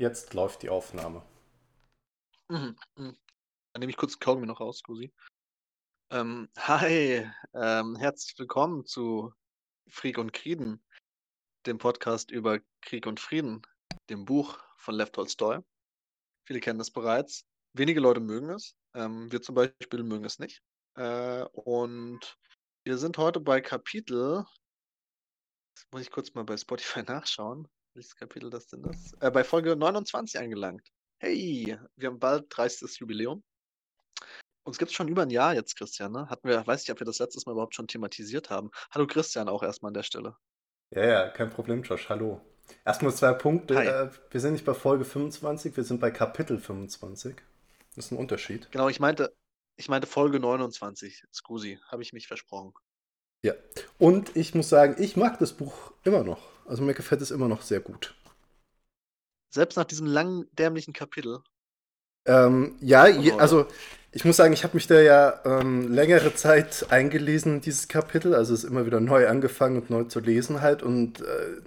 jetzt läuft die Aufnahme. Mhm. mhm. Dann nehme ich kurz Kaugummi noch raus, Gusi. Ähm, hi, ähm, herzlich willkommen zu Krieg und Krieden, dem Podcast über Krieg und Frieden, dem Buch von Lev Tolstoy. Viele kennen es bereits. Wenige Leute mögen es. Ähm, wir zum Beispiel mögen es nicht. Äh, und wir sind heute bei Kapitel. Das muss ich kurz mal bei Spotify nachschauen. Welches Kapitel das denn ist? Äh, bei Folge 29 angelangt. Hey, wir haben bald 30. Jubiläum. Uns gibt es schon über ein Jahr jetzt, Christian. Ne? Hatten wir, weiß nicht, ob wir das letztes Mal überhaupt schon thematisiert haben. Hallo Christian, auch erstmal an der Stelle. Ja, ja, kein Problem, Josh. Hallo. Erstmal zwei Punkte. Äh, wir sind nicht bei Folge 25, wir sind bei Kapitel 25. Das ist ein Unterschied. Genau, ich meinte, ich meinte Folge 29. Scusi, habe ich mich versprochen. Ja. Und ich muss sagen, ich mag das Buch immer noch. Also mir gefällt es immer noch sehr gut. Selbst nach diesem langen, dämlichen Kapitel. Ähm, ja, je, also ich muss sagen, ich habe mich da ja ähm, längere Zeit eingelesen in dieses Kapitel, also es ist immer wieder neu angefangen und neu zu lesen halt und äh,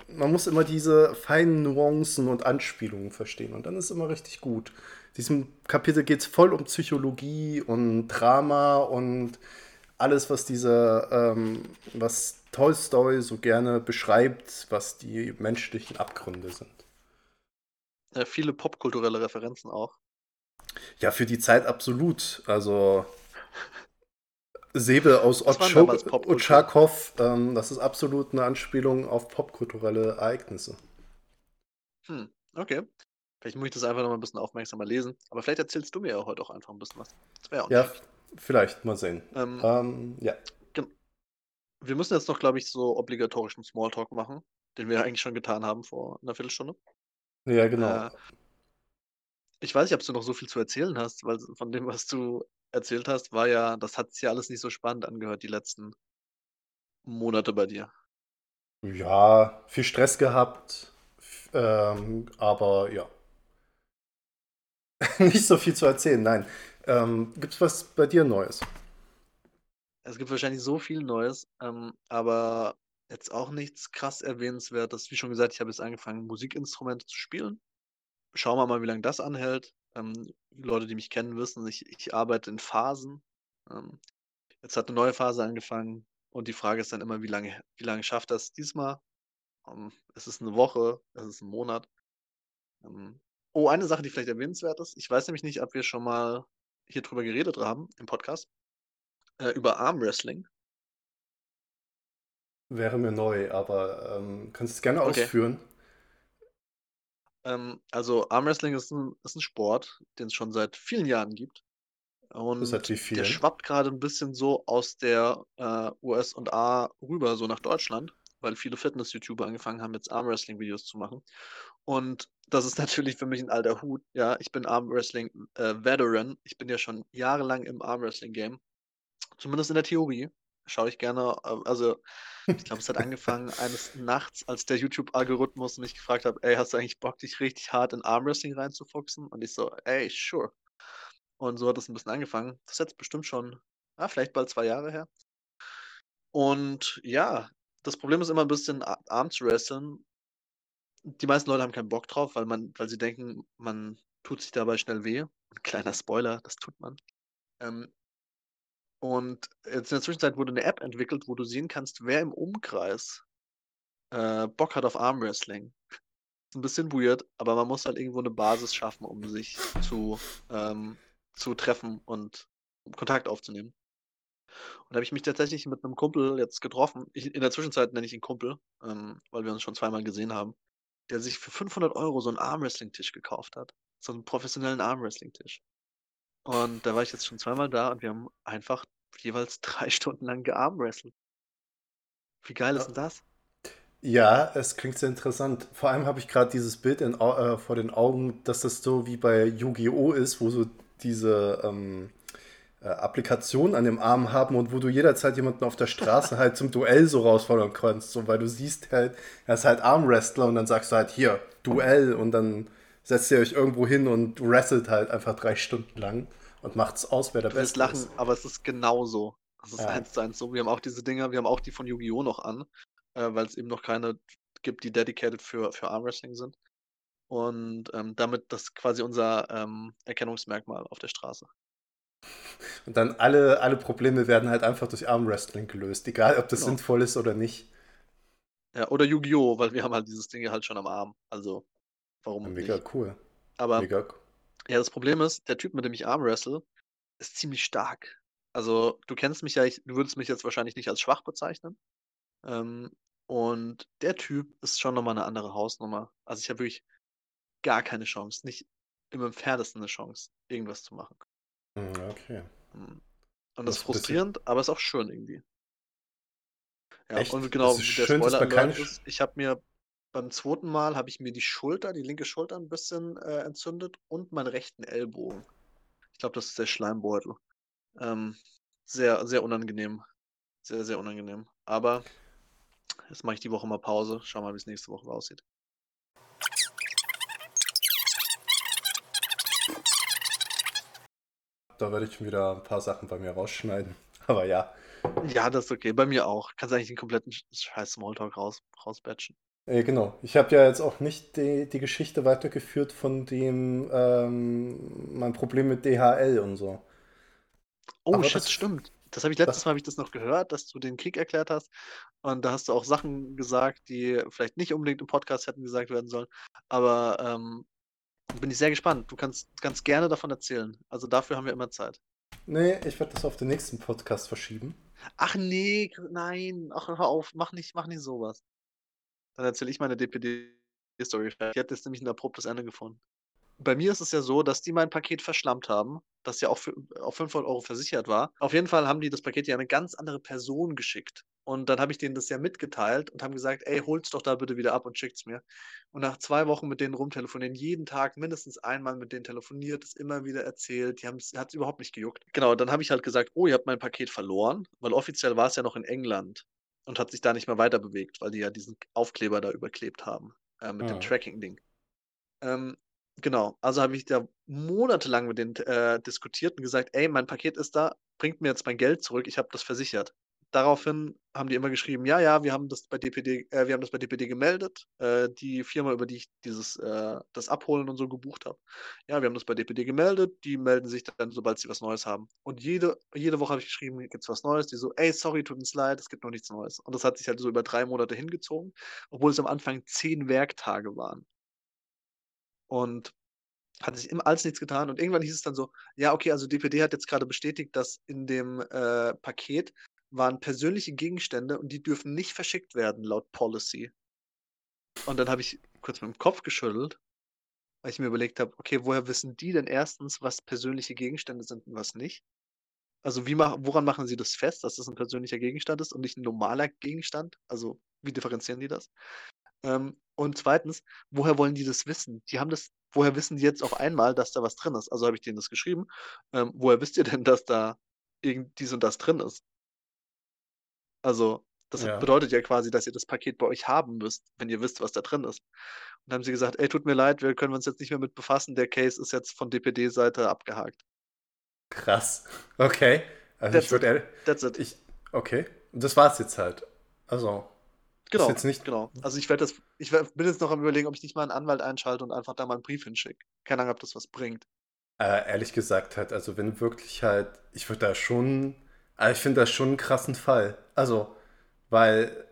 man muss immer diese feinen Nuancen und Anspielungen verstehen und dann ist es immer richtig gut. In diesem Kapitel geht es voll um Psychologie und Drama und alles, was diese, ähm, was Tolstoy so gerne beschreibt, was die menschlichen Abgründe sind. Ja, viele popkulturelle Referenzen auch. Ja, für die Zeit absolut. Also Säbel aus Otschakov, ähm, das ist absolut eine Anspielung auf popkulturelle Ereignisse. Hm, okay. Vielleicht muss ich das einfach noch mal ein bisschen aufmerksamer lesen. Aber vielleicht erzählst du mir ja heute auch einfach ein bisschen was. Das wäre auch Ja, nicht. Vielleicht, mal sehen. Ähm, ähm, ja. Wir müssen jetzt noch, glaube ich, so obligatorischen Smalltalk machen, den wir eigentlich schon getan haben vor einer Viertelstunde. Ja, genau. Äh, ich weiß nicht, ob du noch so viel zu erzählen hast, weil von dem, was du erzählt hast, war ja, das hat sich ja alles nicht so spannend angehört, die letzten Monate bei dir. Ja, viel Stress gehabt, ähm, aber ja. nicht so viel zu erzählen, nein. Ähm, Gibt es was bei dir Neues? Es gibt wahrscheinlich so viel Neues, ähm, aber jetzt auch nichts krass erwähnenswertes. Wie schon gesagt, ich habe jetzt angefangen, Musikinstrumente zu spielen. Schauen wir mal, wie lange das anhält. Ähm, Leute, die mich kennen, wissen, ich, ich arbeite in Phasen. Ähm, jetzt hat eine neue Phase angefangen und die Frage ist dann immer, wie lange, wie lange schafft das diesmal? Ähm, es ist eine Woche, es ist ein Monat. Ähm, oh, eine Sache, die vielleicht erwähnenswert ist. Ich weiß nämlich nicht, ob wir schon mal hier drüber geredet haben im Podcast äh, über Armwrestling. Wäre mir neu, aber ähm, kannst du es gerne okay. ausführen? Ähm, also Armwrestling ist ein, ist ein Sport, den es schon seit vielen Jahren gibt. Und der schwappt gerade ein bisschen so aus der äh, US und A rüber, so nach Deutschland, weil viele Fitness-YouTuber angefangen haben, jetzt Armwrestling-Videos zu machen. Und das ist natürlich für mich ein alter Hut. Ja, ich bin Armwrestling-Veteran. Äh, ich bin ja schon jahrelang im Armwrestling-Game. Zumindest in der Theorie. Schaue ich gerne. Äh, also, ich glaube, es hat angefangen eines Nachts, als der YouTube-Algorithmus mich gefragt hat: Ey, hast du eigentlich Bock, dich richtig hart in Armwrestling reinzufuchsen? Und ich so: Ey, sure. Und so hat es ein bisschen angefangen. Das ist jetzt bestimmt schon, ah, vielleicht bald zwei Jahre her. Und ja, das Problem ist immer ein bisschen Arm zu wresteln. Die meisten Leute haben keinen Bock drauf, weil man, weil sie denken, man tut sich dabei schnell weh. Ein kleiner Spoiler, das tut man. Ähm, und jetzt in der Zwischenzeit wurde eine App entwickelt, wo du sehen kannst, wer im Umkreis äh, Bock hat auf Armwrestling. Ist ein bisschen weird, aber man muss halt irgendwo eine Basis schaffen, um sich zu, ähm, zu treffen und Kontakt aufzunehmen. Und da habe ich mich tatsächlich mit einem Kumpel jetzt getroffen. Ich, in der Zwischenzeit nenne ich ihn Kumpel, ähm, weil wir uns schon zweimal gesehen haben, der sich für 500 Euro so einen Armwrestling-Tisch gekauft hat. So einen professionellen Armwrestling-Tisch. Und da war ich jetzt schon zweimal da und wir haben einfach jeweils drei Stunden lang gearmwrestelt. Wie geil ist denn das? Ja, es klingt sehr interessant. Vor allem habe ich gerade dieses Bild in, äh, vor den Augen, dass das so wie bei Yu-Gi-Oh! ist, wo so diese ähm, äh, Applikationen an dem Arm haben und wo du jederzeit jemanden auf der Straße halt zum Duell so rausfordern kannst. So, weil du siehst halt, er ist halt Armwrestler und dann sagst du halt, hier, Duell und dann setzt ihr euch irgendwo hin und wrestelt halt einfach drei Stunden lang und macht's aus, wer der du Beste lachen, ist. aber es ist genauso. Es ist ja. eins zu eins so. Wir haben auch diese Dinger, wir haben auch die von Yu-Gi-Oh! noch an, äh, weil es eben noch keine gibt, die dedicated für, für Armwrestling sind. und ähm, damit das quasi unser ähm, Erkennungsmerkmal auf der Straße. Und dann alle, alle Probleme werden halt einfach durch Armwrestling gelöst, egal ob das genau. sinnvoll ist oder nicht. Ja, oder Yu-Gi-Oh!, weil wir haben halt dieses Ding halt schon am Arm. Also, warum ja, Mega nicht? cool. Aber, Mega. ja, das Problem ist, der Typ, mit dem ich Armwrestle, ist ziemlich stark. Also, du kennst mich ja, ich, du würdest mich jetzt wahrscheinlich nicht als schwach bezeichnen. Ähm, und der Typ ist schon nochmal eine andere Hausnummer. Also, ich habe wirklich gar keine Chance, nicht im entferntesten eine Chance, irgendwas zu machen. Hm, okay. Hm. Und das, das ist frustrierend, bisschen... aber ist auch schön irgendwie. Ja, Echt? und genau, der schön, Spoiler keine... ist, ich habe mir beim zweiten Mal habe ich mir die Schulter, die linke Schulter ein bisschen äh, entzündet und meinen rechten Ellbogen. Ich glaube, das ist der Schleimbeutel. Ähm, sehr, sehr unangenehm. Sehr, sehr unangenehm. Aber jetzt mache ich die Woche mal Pause. Schau mal, wie es nächste Woche aussieht. Da werde ich wieder ein paar Sachen bei mir rausschneiden. Aber ja. Ja, das ist okay. Bei mir auch. Kannst eigentlich den kompletten scheiß Smalltalk raus, rausbatchen. Äh, genau. Ich habe ja jetzt auch nicht die, die Geschichte weitergeführt von dem ähm, mein Problem mit DHL und so. Oh, Aber shit, das, stimmt. Das habe ich letztes das, Mal habe ich das noch gehört, dass du den Krieg erklärt hast. Und da hast du auch Sachen gesagt, die vielleicht nicht unbedingt im Podcast hätten gesagt werden sollen. Aber ähm, bin ich sehr gespannt. Du kannst, kannst gerne davon erzählen. Also dafür haben wir immer Zeit. Nee, ich werde das auf den nächsten Podcast verschieben. Ach nee, nein. Ach, hör auf, mach nicht, mach nicht sowas. Dann erzähle ich meine DPD-Story. Die hat jetzt nämlich ein abruptes Ende gefunden. Bei mir ist es ja so, dass die mein Paket verschlammt haben, das ja auch für, auf 500 Euro versichert war. Auf jeden Fall haben die das Paket ja eine ganz andere Person geschickt. Und dann habe ich denen das ja mitgeteilt und haben gesagt, ey, holt's doch da bitte wieder ab und schickt's mir. Und nach zwei Wochen mit denen rumtelefonieren, jeden Tag mindestens einmal mit denen telefoniert, es immer wieder erzählt, die hat es überhaupt nicht gejuckt. Genau, dann habe ich halt gesagt, oh, ihr habt mein Paket verloren, weil offiziell war es ja noch in England und hat sich da nicht mehr weiter bewegt, weil die ja diesen Aufkleber da überklebt haben äh, mit ja. dem Tracking-Ding. Ähm, genau, also habe ich da monatelang mit denen äh, diskutiert und gesagt, ey, mein Paket ist da, bringt mir jetzt mein Geld zurück, ich habe das versichert daraufhin haben die immer geschrieben, ja, ja, wir haben das bei DPD, äh, wir haben das bei DPD gemeldet, äh, die Firma, über die ich dieses, äh, das Abholen und so gebucht habe. Ja, wir haben das bei DPD gemeldet, die melden sich dann, sobald sie was Neues haben. Und jede, jede Woche habe ich geschrieben, gibt es was Neues, die so, ey, sorry, tut uns leid, es gibt noch nichts Neues. Und das hat sich halt so über drei Monate hingezogen, obwohl es am Anfang zehn Werktage waren. Und hat sich immer alles nichts getan und irgendwann hieß es dann so, ja, okay, also DPD hat jetzt gerade bestätigt, dass in dem äh, Paket waren persönliche Gegenstände und die dürfen nicht verschickt werden, laut Policy. Und dann habe ich kurz mit dem Kopf geschüttelt, weil ich mir überlegt habe, okay, woher wissen die denn erstens, was persönliche Gegenstände sind und was nicht? Also wie mach, woran machen sie das fest, dass das ein persönlicher Gegenstand ist und nicht ein normaler Gegenstand? Also wie differenzieren die das? Ähm, und zweitens, woher wollen die das wissen? Die haben das, woher wissen die jetzt auf einmal, dass da was drin ist? Also habe ich denen das geschrieben. Ähm, woher wisst ihr denn, dass da irgend dies und das drin ist? Also, das ja. bedeutet ja quasi, dass ihr das Paket bei euch haben müsst, wenn ihr wisst, was da drin ist. Und dann haben sie gesagt, ey, tut mir leid, wir können uns jetzt nicht mehr mit befassen, der Case ist jetzt von DPD-Seite abgehakt. Krass. Okay. Also That's ich würde That's it. Ich, okay. Das war's jetzt halt. Also. Genau. Jetzt nicht... Genau. Also ich werde das, ich bin jetzt noch am überlegen, ob ich nicht mal einen Anwalt einschalte und einfach da mal einen Brief hinschicke. Keine Ahnung, ob das was bringt. Äh, ehrlich gesagt halt, also wenn wirklich halt, ich würde da schon aber ich finde das schon einen krassen Fall. Also, weil.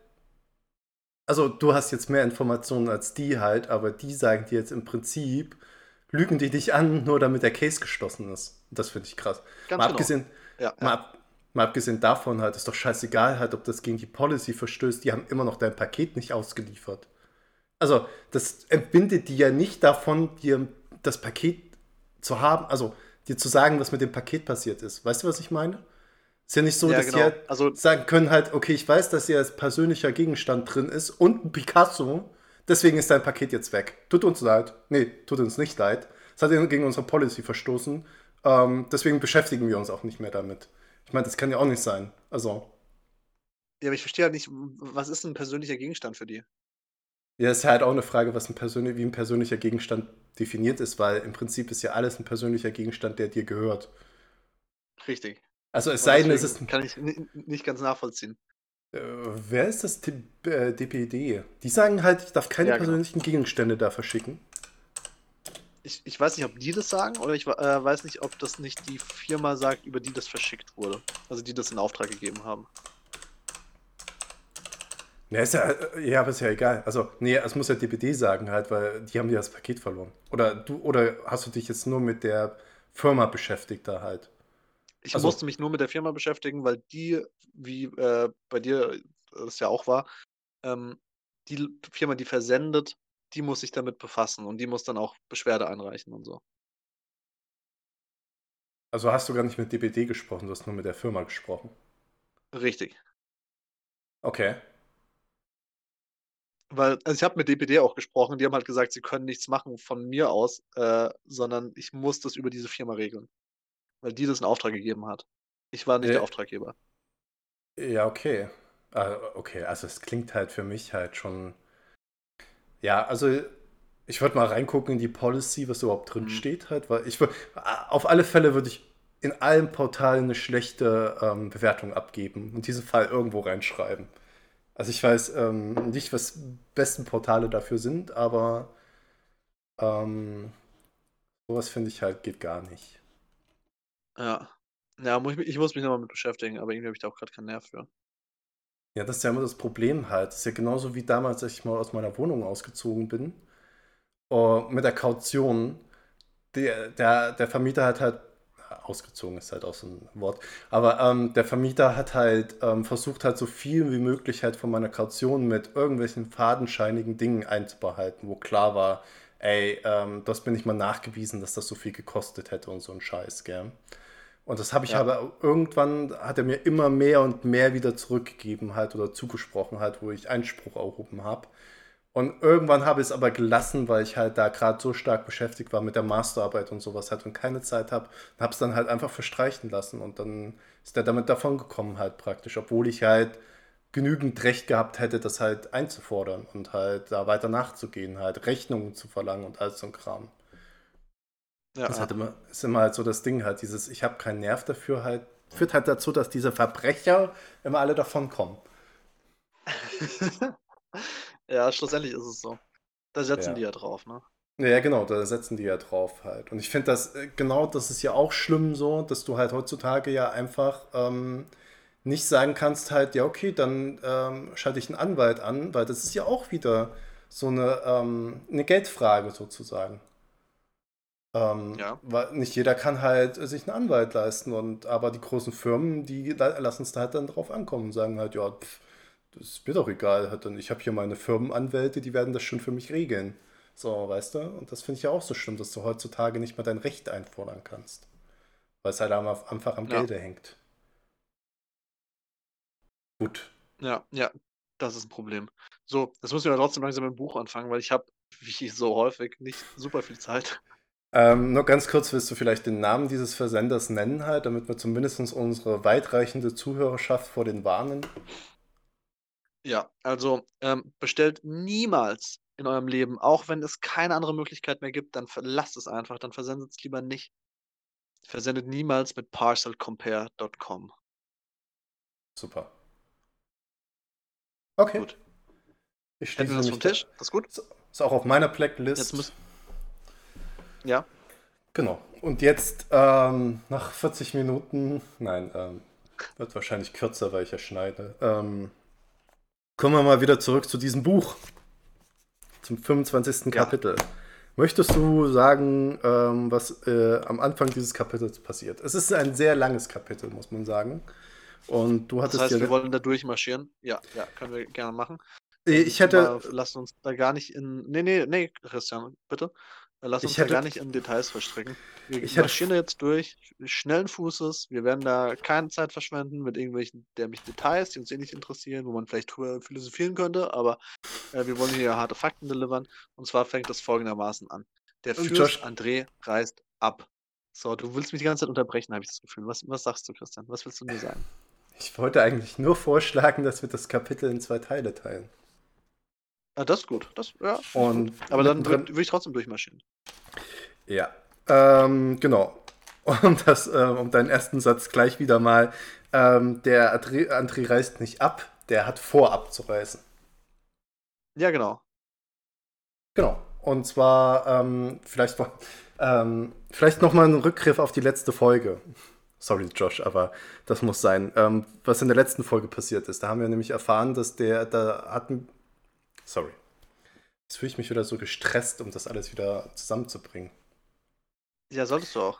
Also, du hast jetzt mehr Informationen als die halt, aber die sagen dir jetzt im Prinzip, lügen die dich an, nur damit der Case geschlossen ist. Das finde ich krass. Ganz mal, genau. abgesehen, ja, mal, ab, mal abgesehen davon halt, ist doch scheißegal halt, ob das gegen die Policy verstößt, die haben immer noch dein Paket nicht ausgeliefert. Also, das entbindet die ja nicht davon, dir das Paket zu haben, also dir zu sagen, was mit dem Paket passiert ist. Weißt du, was ich meine? Ist ja nicht so, ja, dass genau. die halt also, sagen können halt, okay, ich weiß, dass hier als persönlicher Gegenstand drin ist und ein Picasso, deswegen ist dein Paket jetzt weg. Tut uns leid. Nee, tut uns nicht leid. Es hat gegen unsere Policy verstoßen. Ähm, deswegen beschäftigen wir uns auch nicht mehr damit. Ich meine, das kann ja auch nicht sein. Also. Ja, aber ich verstehe halt nicht, was ist ein persönlicher Gegenstand für die? Ja, ist halt auch eine Frage, was ein persönlich, wie ein persönlicher Gegenstand definiert ist, weil im Prinzip ist ja alles ein persönlicher Gegenstand, der dir gehört. Richtig. Also es sei denn, es ist. Kann ich nicht ganz nachvollziehen. Äh, wer ist das DPD? Äh, Die sagen halt, ich darf keine ja, genau. persönlichen Gegenstände da verschicken. ich, ich weiß nicht, ob die das sagen oder ich äh, weiß nicht, ob das nicht die Firma sagt, über die das verschickt wurde. Also die das in Auftrag gegeben haben. Ja, ist ja, äh, ja, aber ist ja egal. Also, nee, es muss ja DPD sagen halt, weil die haben ja das Paket verloren. Oder du, oder hast du dich jetzt nur mit der Firma beschäftigt da halt? Ich also, musste mich nur mit der Firma beschäftigen, weil die, wie äh, bei dir das ja auch war, ähm, die Firma, die versendet, die muss sich damit befassen und die muss dann auch Beschwerde einreichen und so. Also hast du gar nicht mit DPD gesprochen, du hast nur mit der Firma gesprochen. Richtig. Okay. Weil, also ich habe mit DPD auch gesprochen, die haben halt gesagt, sie können nichts machen von mir aus, äh, sondern ich muss das über diese Firma regeln. Weil die das in Auftrag gegeben hat. Ich war nicht äh, der Auftraggeber. Ja, okay. Uh, okay, also es klingt halt für mich halt schon. Ja, also ich würde mal reingucken in die Policy, was überhaupt drin mhm. steht halt, weil ich auf alle Fälle würde ich in allen Portalen eine schlechte ähm, Bewertung abgeben und diesen Fall irgendwo reinschreiben. Also ich weiß ähm, nicht, was besten Portale dafür sind, aber ähm, sowas finde ich halt geht gar nicht. Ja. Ja, muss ich, ich muss mich nochmal mit beschäftigen, aber irgendwie habe ich da auch gerade keinen Nerv für. Ja, das ist ja immer das Problem halt. Das ist ja genauso wie damals, als ich mal aus meiner Wohnung ausgezogen bin. Uh, mit der Kaution. Der, der, der Vermieter hat halt, ausgezogen ist halt auch so ein Wort, aber ähm, der Vermieter hat halt ähm, versucht halt so viel wie möglich halt von meiner Kaution mit irgendwelchen fadenscheinigen Dingen einzubehalten, wo klar war, ey, ähm, das bin ich mal nachgewiesen, dass das so viel gekostet hätte und so ein Scheiß, gell. Und das habe ich ja. aber irgendwann hat er mir immer mehr und mehr wieder zurückgegeben halt oder zugesprochen halt, wo ich Einspruch erhoben habe. Und irgendwann habe ich es aber gelassen, weil ich halt da gerade so stark beschäftigt war mit der Masterarbeit und sowas halt und keine Zeit habe. Und habe es dann halt einfach verstreichen lassen und dann ist er damit davon gekommen halt praktisch, obwohl ich halt genügend Recht gehabt hätte, das halt einzufordern und halt da weiter nachzugehen, halt Rechnungen zu verlangen und all so ein Kram. Ja, das halt immer, ist immer halt so das Ding halt, dieses ich habe keinen Nerv dafür halt, führt halt dazu, dass diese Verbrecher immer alle davon kommen. ja, schlussendlich ist es so. Da setzen ja. die ja drauf, ne? Ja, genau, da setzen die ja drauf halt. Und ich finde das, äh, genau, das ist ja auch schlimm so, dass du halt heutzutage ja einfach ähm, nicht sagen kannst halt, ja, okay, dann ähm, schalte ich einen Anwalt an, weil das ist ja auch wieder so eine, ähm, eine Geldfrage sozusagen. Ähm, ja. Weil nicht jeder kann halt sich einen Anwalt leisten und aber die großen Firmen, die lassen es da halt dann drauf ankommen und sagen halt, ja, pff, das ist mir doch egal, halt, ich habe hier meine Firmenanwälte, die werden das schon für mich regeln. So, weißt du? Und das finde ich ja auch so schlimm, dass du heutzutage nicht mehr dein Recht einfordern kannst. Weil es halt einfach am ja. Gelde hängt. Gut. Ja, ja, das ist ein Problem. So, jetzt müssen wir trotzdem langsam mit dem Buch anfangen, weil ich habe, wie so häufig, nicht super viel Zeit. Ähm, nur ganz kurz, willst du vielleicht den Namen dieses Versenders nennen, halt, damit wir zumindest unsere weitreichende Zuhörerschaft vor den warnen? Ja, also ähm, bestellt niemals in eurem Leben, auch wenn es keine andere Möglichkeit mehr gibt, dann lasst es einfach, dann versendet es lieber nicht. Versendet niemals mit parcelcompare.com. Super. Okay. Gut. Ich Hätten wir das vom Tisch? Das ist gut? Ist auch auf meiner Blacklist. Jetzt muss, ja. Genau. Und jetzt ähm, nach 40 Minuten, nein, ähm, wird wahrscheinlich kürzer, weil ich ja schneide, ähm, kommen wir mal wieder zurück zu diesem Buch. Zum 25. Ja. Kapitel. Möchtest du sagen, ähm, was äh, am Anfang dieses Kapitels passiert? Es ist ein sehr langes Kapitel, muss man sagen. Und du hattest das heißt, wir wollen da durchmarschieren. Ja, ja, können wir gerne machen. Ich hätte. Lass uns da gar nicht in. Nee, nee, nee, Christian, bitte. Lass uns ich da gar nicht in Details verstricken. Wir ich marschieren jetzt durch, schnellen Fußes. Wir werden da keine Zeit verschwenden mit irgendwelchen dämlichen Details, die uns eh nicht interessieren, wo man vielleicht philosophieren könnte, aber äh, wir wollen hier harte Fakten delivern. Und zwar fängt das folgendermaßen an. Der Fürst Josh. André reist ab. So, du willst mich die ganze Zeit unterbrechen, habe ich das Gefühl. Was, was sagst du, Christian? Was willst du mir sagen? Ich wollte eigentlich nur vorschlagen, dass wir das Kapitel in zwei Teile teilen. Ah, das ist gut. Das, ja, und Aber dann würde ich trotzdem durchmarschieren. Ja, ähm, genau. Um, das, äh, um deinen ersten Satz gleich wieder mal. Ähm, der André reist nicht ab, der hat vor abzureisen. Ja, genau. Genau. Und zwar ähm, vielleicht, ähm, vielleicht nochmal ein Rückgriff auf die letzte Folge. Sorry, Josh, aber das muss sein. Ähm, was in der letzten Folge passiert ist. Da haben wir nämlich erfahren, dass der, da hatten. Sorry. Jetzt fühle ich mich wieder so gestresst, um das alles wieder zusammenzubringen. Ja, solltest du auch.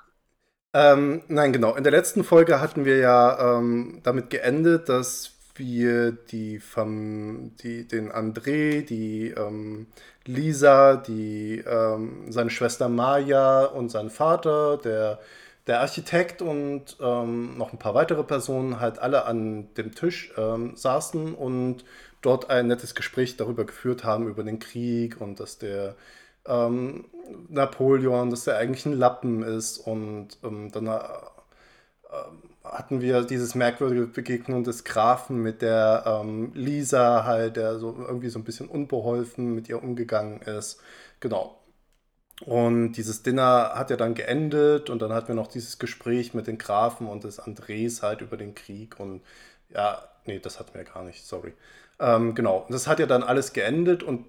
Ähm, nein, genau. In der letzten Folge hatten wir ja ähm, damit geendet, dass wir die, Fam die den André, die ähm, Lisa, die ähm, seine Schwester Maya und sein Vater, der, der Architekt und ähm, noch ein paar weitere Personen halt alle an dem Tisch ähm, saßen und dort ein nettes Gespräch darüber geführt haben, über den Krieg und dass der ähm, Napoleon, dass der eigentlich ein Lappen ist und ähm, dann äh, hatten wir dieses merkwürdige Begegnung des Grafen mit der ähm, Lisa halt, der so irgendwie so ein bisschen unbeholfen mit ihr umgegangen ist. Genau. Und dieses Dinner hat ja dann geendet und dann hatten wir noch dieses Gespräch mit den Grafen und des Andres halt über den Krieg und ja, nee, das hatten wir gar nicht, sorry. Ähm, genau, das hat ja dann alles geendet und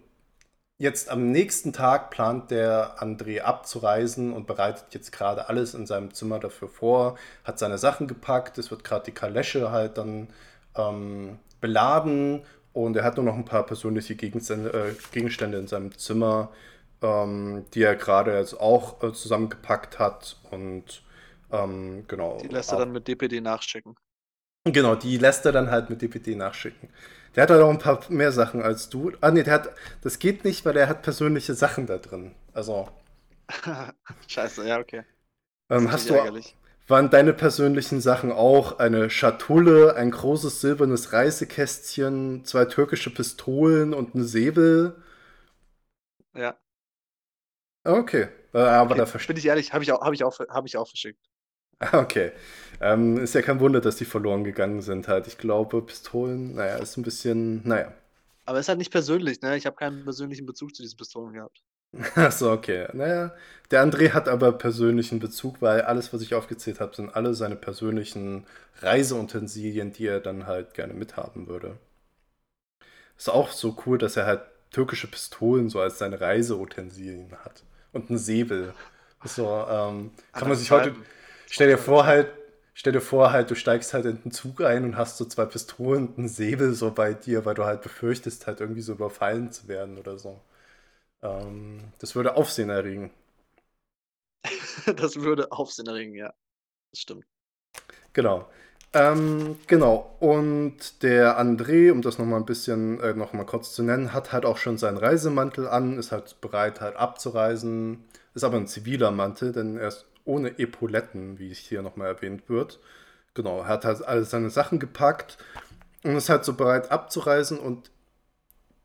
Jetzt am nächsten Tag plant der André abzureisen und bereitet jetzt gerade alles in seinem Zimmer dafür vor, hat seine Sachen gepackt, es wird gerade die Kalesche halt dann ähm, beladen und er hat nur noch ein paar persönliche Gegenstände, äh, Gegenstände in seinem Zimmer, ähm, die er gerade jetzt auch äh, zusammengepackt hat und ähm, genau. Die lässt er dann mit DPD nachschicken. Genau, die lässt er dann halt mit DPD nachschicken. Der hat da noch ein paar mehr Sachen als du. Ah, nee, der hat. Das geht nicht, weil er hat persönliche Sachen da drin. Also. Scheiße, ja, okay. Ähm, hast du. Ärgerlich. Waren deine persönlichen Sachen auch eine Schatulle, ein großes silbernes Reisekästchen, zwei türkische Pistolen und ein Säbel? Ja. Okay. Aber okay. da verstehe Bin ich ehrlich, habe ich, auch, hab ich, auch, hab ich auch verschickt. Okay. Ähm, ist ja kein Wunder, dass die verloren gegangen sind halt. Ich glaube, Pistolen, naja, ist ein bisschen, naja. Aber ist halt nicht persönlich, ne? Ich habe keinen persönlichen Bezug zu diesen Pistolen gehabt. Achso, okay. Naja, der André hat aber persönlichen Bezug, weil alles, was ich aufgezählt habe, sind alle seine persönlichen Reiseutensilien, die er dann halt gerne mithaben würde. Ist auch so cool, dass er halt türkische Pistolen so als seine Reiseutensilien hat. Und einen Säbel. So, ähm, kann man sich heute. Stell dir vor halt, stell dir vor halt, du steigst halt in den Zug ein und hast so zwei Pistolen und einen Säbel so bei dir, weil du halt befürchtest, halt irgendwie so überfallen zu werden oder so. Ähm, das würde Aufsehen erregen. das würde Aufsehen erregen, ja. Das stimmt. Genau. Ähm, genau. Und der André, um das nochmal ein bisschen, äh, nochmal kurz zu nennen, hat halt auch schon seinen Reisemantel an, ist halt bereit, halt abzureisen. Ist aber ein ziviler Mantel, denn er ist ohne Epauletten, wie es hier nochmal erwähnt wird. Genau, er hat halt alle seine Sachen gepackt und ist halt so bereit abzureisen und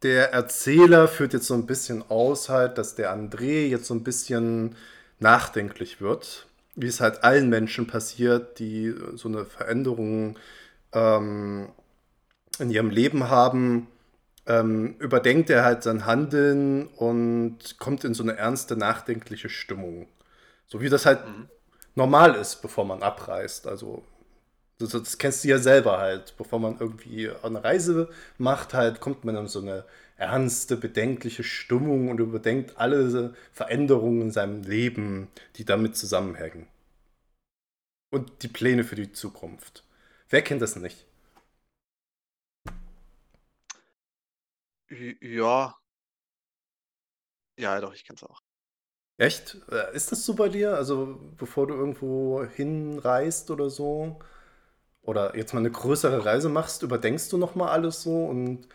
der Erzähler führt jetzt so ein bisschen aus, halt, dass der André jetzt so ein bisschen nachdenklich wird, wie es halt allen Menschen passiert, die so eine Veränderung ähm, in ihrem Leben haben. Ähm, überdenkt er halt sein Handeln und kommt in so eine ernste, nachdenkliche Stimmung. So wie das halt mhm. normal ist, bevor man abreist. Also, das, das, kennst du ja selber halt. Bevor man irgendwie eine Reise macht, halt, kommt man in so eine ernste, bedenkliche Stimmung und überdenkt alle Veränderungen in seinem Leben, die damit zusammenhängen. Und die Pläne für die Zukunft. Wer kennt das nicht? Ja. Ja, doch, ich kenn's auch. Echt? Äh, ist das so bei dir? Also, bevor du irgendwo hinreist oder so? Oder jetzt mal eine größere Reise machst, überdenkst du nochmal alles so und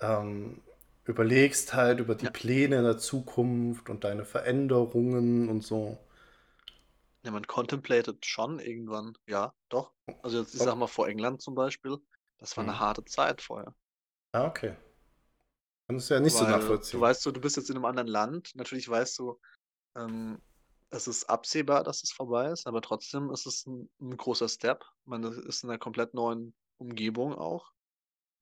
ähm, überlegst halt über die Ja. Pläne in der Zukunft und deine Veränderungen und so. Ja, man contemplated schon irgendwann. Ja, doch. Also jetzt, ich sag mal, vor England zum Beispiel, das war eine Mhm. harte Zeit vorher. Ah, okay. Kann es ja nicht so Weil du weißt so, du bist jetzt in einem anderen Land. Natürlich weißt du, ähm, es ist absehbar, dass es vorbei ist, aber trotzdem ist es ein, ein großer Step. Man ist in einer komplett neuen Umgebung auch.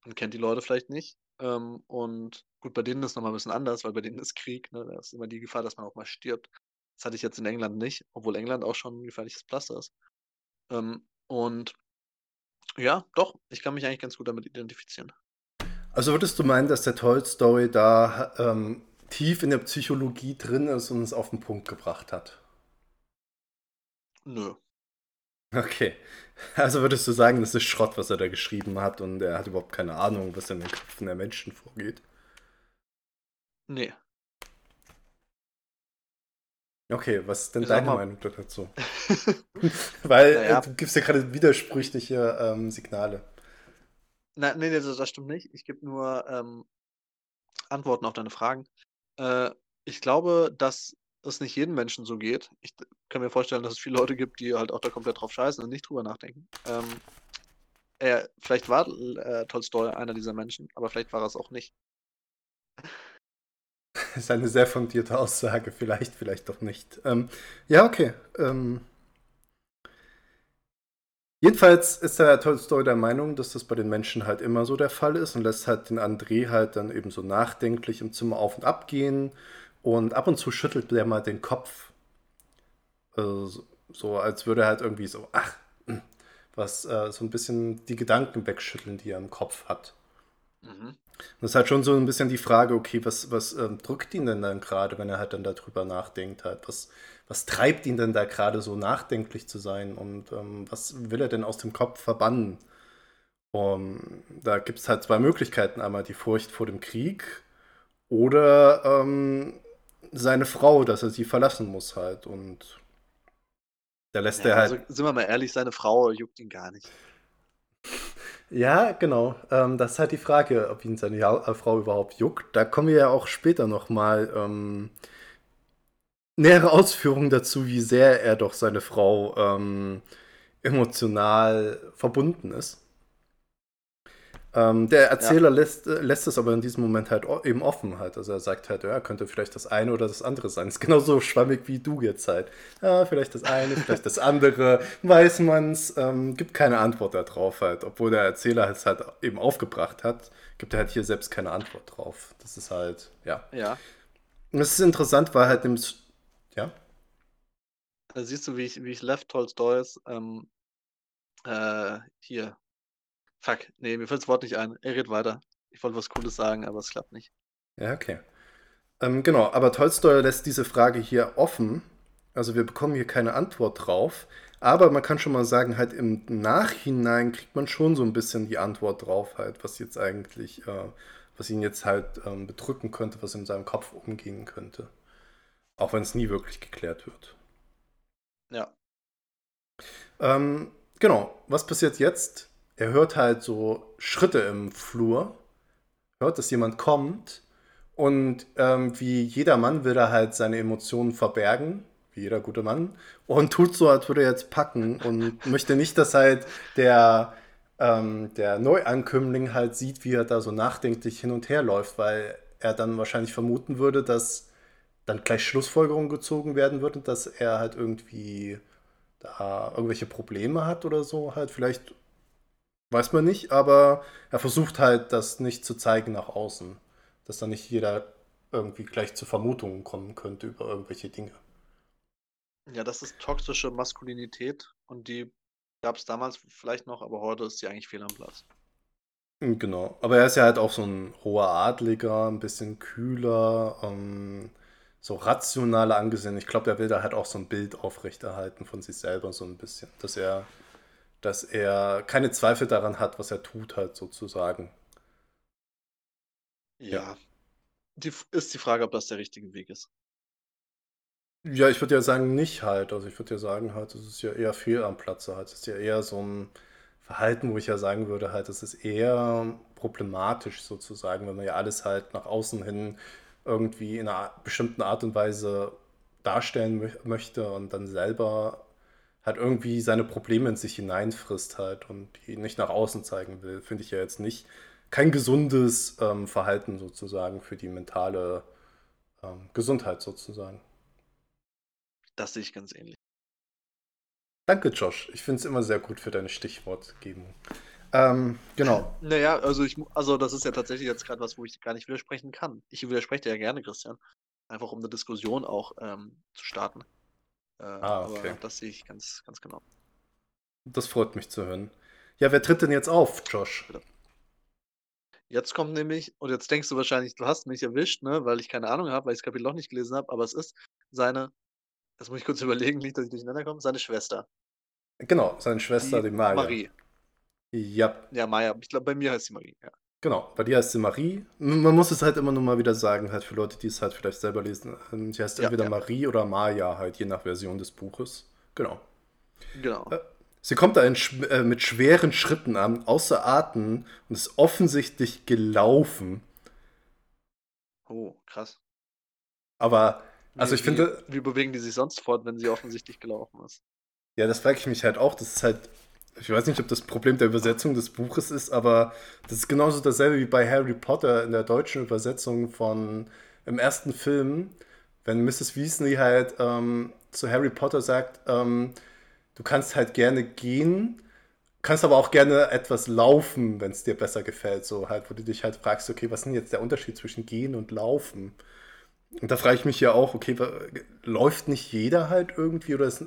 Man kennt die Leute vielleicht nicht. Ähm, und gut, bei denen ist es nochmal ein bisschen anders, weil bei denen ist Krieg. Ne? Da ist immer die Gefahr, dass man auch mal stirbt. Das hatte ich jetzt in England nicht, obwohl England auch schon ein gefährliches Pflaster ist. Ähm, und ja, doch, ich kann mich eigentlich ganz gut damit identifizieren. Also würdest du meinen, dass der Toy Story da ähm, tief in der Psychologie drin ist und es auf den Punkt gebracht hat. Nö. Okay. Also würdest du sagen, das ist Schrott, was er da geschrieben hat und er hat überhaupt keine Ahnung, was in den Köpfen der Menschen vorgeht? Nee. Okay, was ist denn ich deine Meinung dazu? Weil naja. du gibst ja gerade widersprüchliche ähm, Signale. Nein, nee, das, das stimmt nicht. Ich gebe nur ähm, Antworten auf deine Fragen. Äh, ich glaube, dass es nicht jedem Menschen so geht. Ich kann mir vorstellen, dass es viele Leute gibt, die halt auch da komplett drauf scheißen und nicht drüber nachdenken. Ähm, er, vielleicht war äh, Tolstoi einer dieser Menschen, aber vielleicht war er es auch nicht. Das ist eine sehr fundierte Aussage. Vielleicht, vielleicht doch nicht. Ähm, ja, okay. Ähm, jedenfalls ist der Tolstoi der Meinung, dass das bei den Menschen halt immer so der Fall ist und lässt halt den André halt dann eben so nachdenklich im Zimmer auf und ab gehen und ab und zu schüttelt der mal den Kopf. Also, so als würde er halt irgendwie so, ach, hm, was äh, so ein bisschen die Gedanken wegschütteln, die er im Kopf hat. Mhm. Das ist halt schon so ein bisschen die Frage, okay, was, was ähm, drückt ihn denn dann gerade, wenn er halt dann darüber nachdenkt halt? Was, was treibt ihn denn da gerade so nachdenklich zu sein und ähm, was will er denn aus dem Kopf verbannen? Um, da gibt es halt zwei Möglichkeiten. Einmal die Furcht vor dem Krieg oder ähm, seine Frau, dass er sie verlassen muss halt und da lässt ja, er halt. Also, sind wir mal ehrlich, seine Frau juckt ihn gar nicht. Ja, genau. Ähm, das ist halt die Frage, ob ihn seine ja Frau überhaupt juckt. Da kommen wir ja auch später nochmal ähm, nähere Ausführungen dazu, wie sehr er doch seine Frau ähm, emotional verbunden ist. Ähm, der Erzähler ja. lässt, äh, lässt es aber in diesem Moment halt eben offen halt. Also er sagt halt, ja, könnte vielleicht das eine oder das andere sein. Ist genauso schwammig wie du jetzt halt. Ja, vielleicht das eine, vielleicht das andere. Weiß man's. Ähm, gibt keine Antwort darauf halt. Obwohl der Erzähler es halt eben aufgebracht hat, gibt er halt hier selbst keine Antwort drauf. Das ist halt, ja. Ja. Und das ist interessant, weil halt im, ja. Da siehst du, wie ich, wie ich Lev Tolstoy's ähm, äh, hier Fuck, nee, mir fällt das Wort nicht ein. Er redet weiter. Ich wollte was Cooles sagen, aber es klappt nicht. Ja, okay. Ähm, genau, aber Tolstoy lässt diese Frage hier offen. Also wir bekommen hier keine Antwort drauf. Aber man kann schon mal sagen, halt im Nachhinein kriegt man schon so ein bisschen die Antwort drauf, halt, was jetzt eigentlich, äh, was ihn jetzt halt ähm, bedrücken könnte, was in seinem Kopf umgehen könnte. Auch wenn es nie wirklich geklärt wird. Ja. Ähm, genau, was passiert jetzt? er hört halt so Schritte im Flur, hört, dass jemand kommt. Und ähm, wie jeder Mann will er halt seine Emotionen verbergen, wie jeder gute Mann, und tut so, als würde er jetzt packen. Und möchte nicht, dass halt der, ähm, der Neuankömmling halt sieht, wie er da so nachdenklich hin und her läuft, weil er dann wahrscheinlich vermuten würde, dass dann gleich Schlussfolgerungen gezogen werden würden, dass er halt irgendwie da irgendwelche Probleme hat oder so, halt vielleicht Weiß man nicht, aber er versucht halt, das nicht zu zeigen nach außen. Dass da nicht jeder irgendwie gleich zu Vermutungen kommen könnte über irgendwelche Dinge. Ja, das ist toxische Maskulinität und die gab es damals vielleicht noch, aber heute ist sie eigentlich fehl am Platz. Hm, genau, aber er ist ja halt auch so ein hoher Adliger, ein bisschen kühler, ähm, so rationaler angesehen. Ich glaube, er will da halt auch so ein Bild aufrechterhalten von sich selber so ein bisschen, dass er dass er keine Zweifel daran hat, was er tut, halt sozusagen. Ja. Die, ist die Frage, ob das der richtige Weg ist. Ja, ich würde ja sagen, nicht halt. Also ich würde ja sagen, halt, es ist ja eher fehl am Platze. Halt. Es ist ja eher so ein Verhalten, wo ich ja sagen würde, halt, es ist eher problematisch sozusagen, wenn man ja alles halt nach außen hin irgendwie in einer bestimmten Art und Weise darstellen möchte und dann selber halt irgendwie seine Probleme in sich hineinfrisst halt und die nicht nach außen zeigen will, finde ich ja jetzt nicht kein gesundes ähm, Verhalten sozusagen für die mentale ähm, Gesundheit sozusagen. Das sehe ich ganz ähnlich. Danke, Josh. Ich finde es immer sehr gut für deine Stichwortgebung. Ähm, genau. Naja, also ich, also das ist ja tatsächlich jetzt gerade was, wo ich gar nicht widersprechen kann. Ich widerspreche dir ja gerne, Christian. Einfach um eine Diskussion auch ähm, zu starten. Äh, ah, okay. Aber das sehe ich ganz, ganz genau. Das freut mich zu hören. Ja, wer tritt denn jetzt auf, Josh? Jetzt kommt nämlich, und jetzt denkst du wahrscheinlich, du hast mich erwischt, ne, weil ich keine Ahnung habe, weil ich das Kapitel auch nicht gelesen habe, aber es ist seine, das muss ich kurz überlegen, nicht, dass ich durcheinander komme, seine Schwester. Genau, seine Schwester, die, die Maya. Marie. Ja. Ja, Maya. Ich glaube, bei mir heißt sie Marie, ja. Genau, bei dir heißt sie Marie. Man muss es halt immer nur mal wieder sagen, halt für Leute, die es halt vielleicht selber lesen. Ähm, sie heißt ja, entweder ja. Marie oder Maya, halt je nach Version des Buches. Genau. Genau. Äh, sie kommt da in, äh, mit schweren Schritten an, außer Atem und ist offensichtlich gelaufen. Oh, krass. Aber, also wie, ich finde. Wie bewegen die sich sonst fort, wenn sie offensichtlich gelaufen ist? Ja, das frage ich mich halt auch. Das ist halt ich weiß nicht, ob das Problem der Übersetzung des Buches ist, aber das ist genauso dasselbe wie bei Harry Potter in der deutschen Übersetzung von im ersten Film, wenn Mrs. Weasley halt ähm, zu Harry Potter sagt, ähm, du kannst halt gerne gehen, kannst aber auch gerne etwas laufen, wenn es dir besser gefällt, so halt, wo du dich halt fragst, okay, was ist denn jetzt der Unterschied zwischen gehen und laufen? Und da frage ich mich ja auch, okay, läuft nicht jeder halt irgendwie oder ist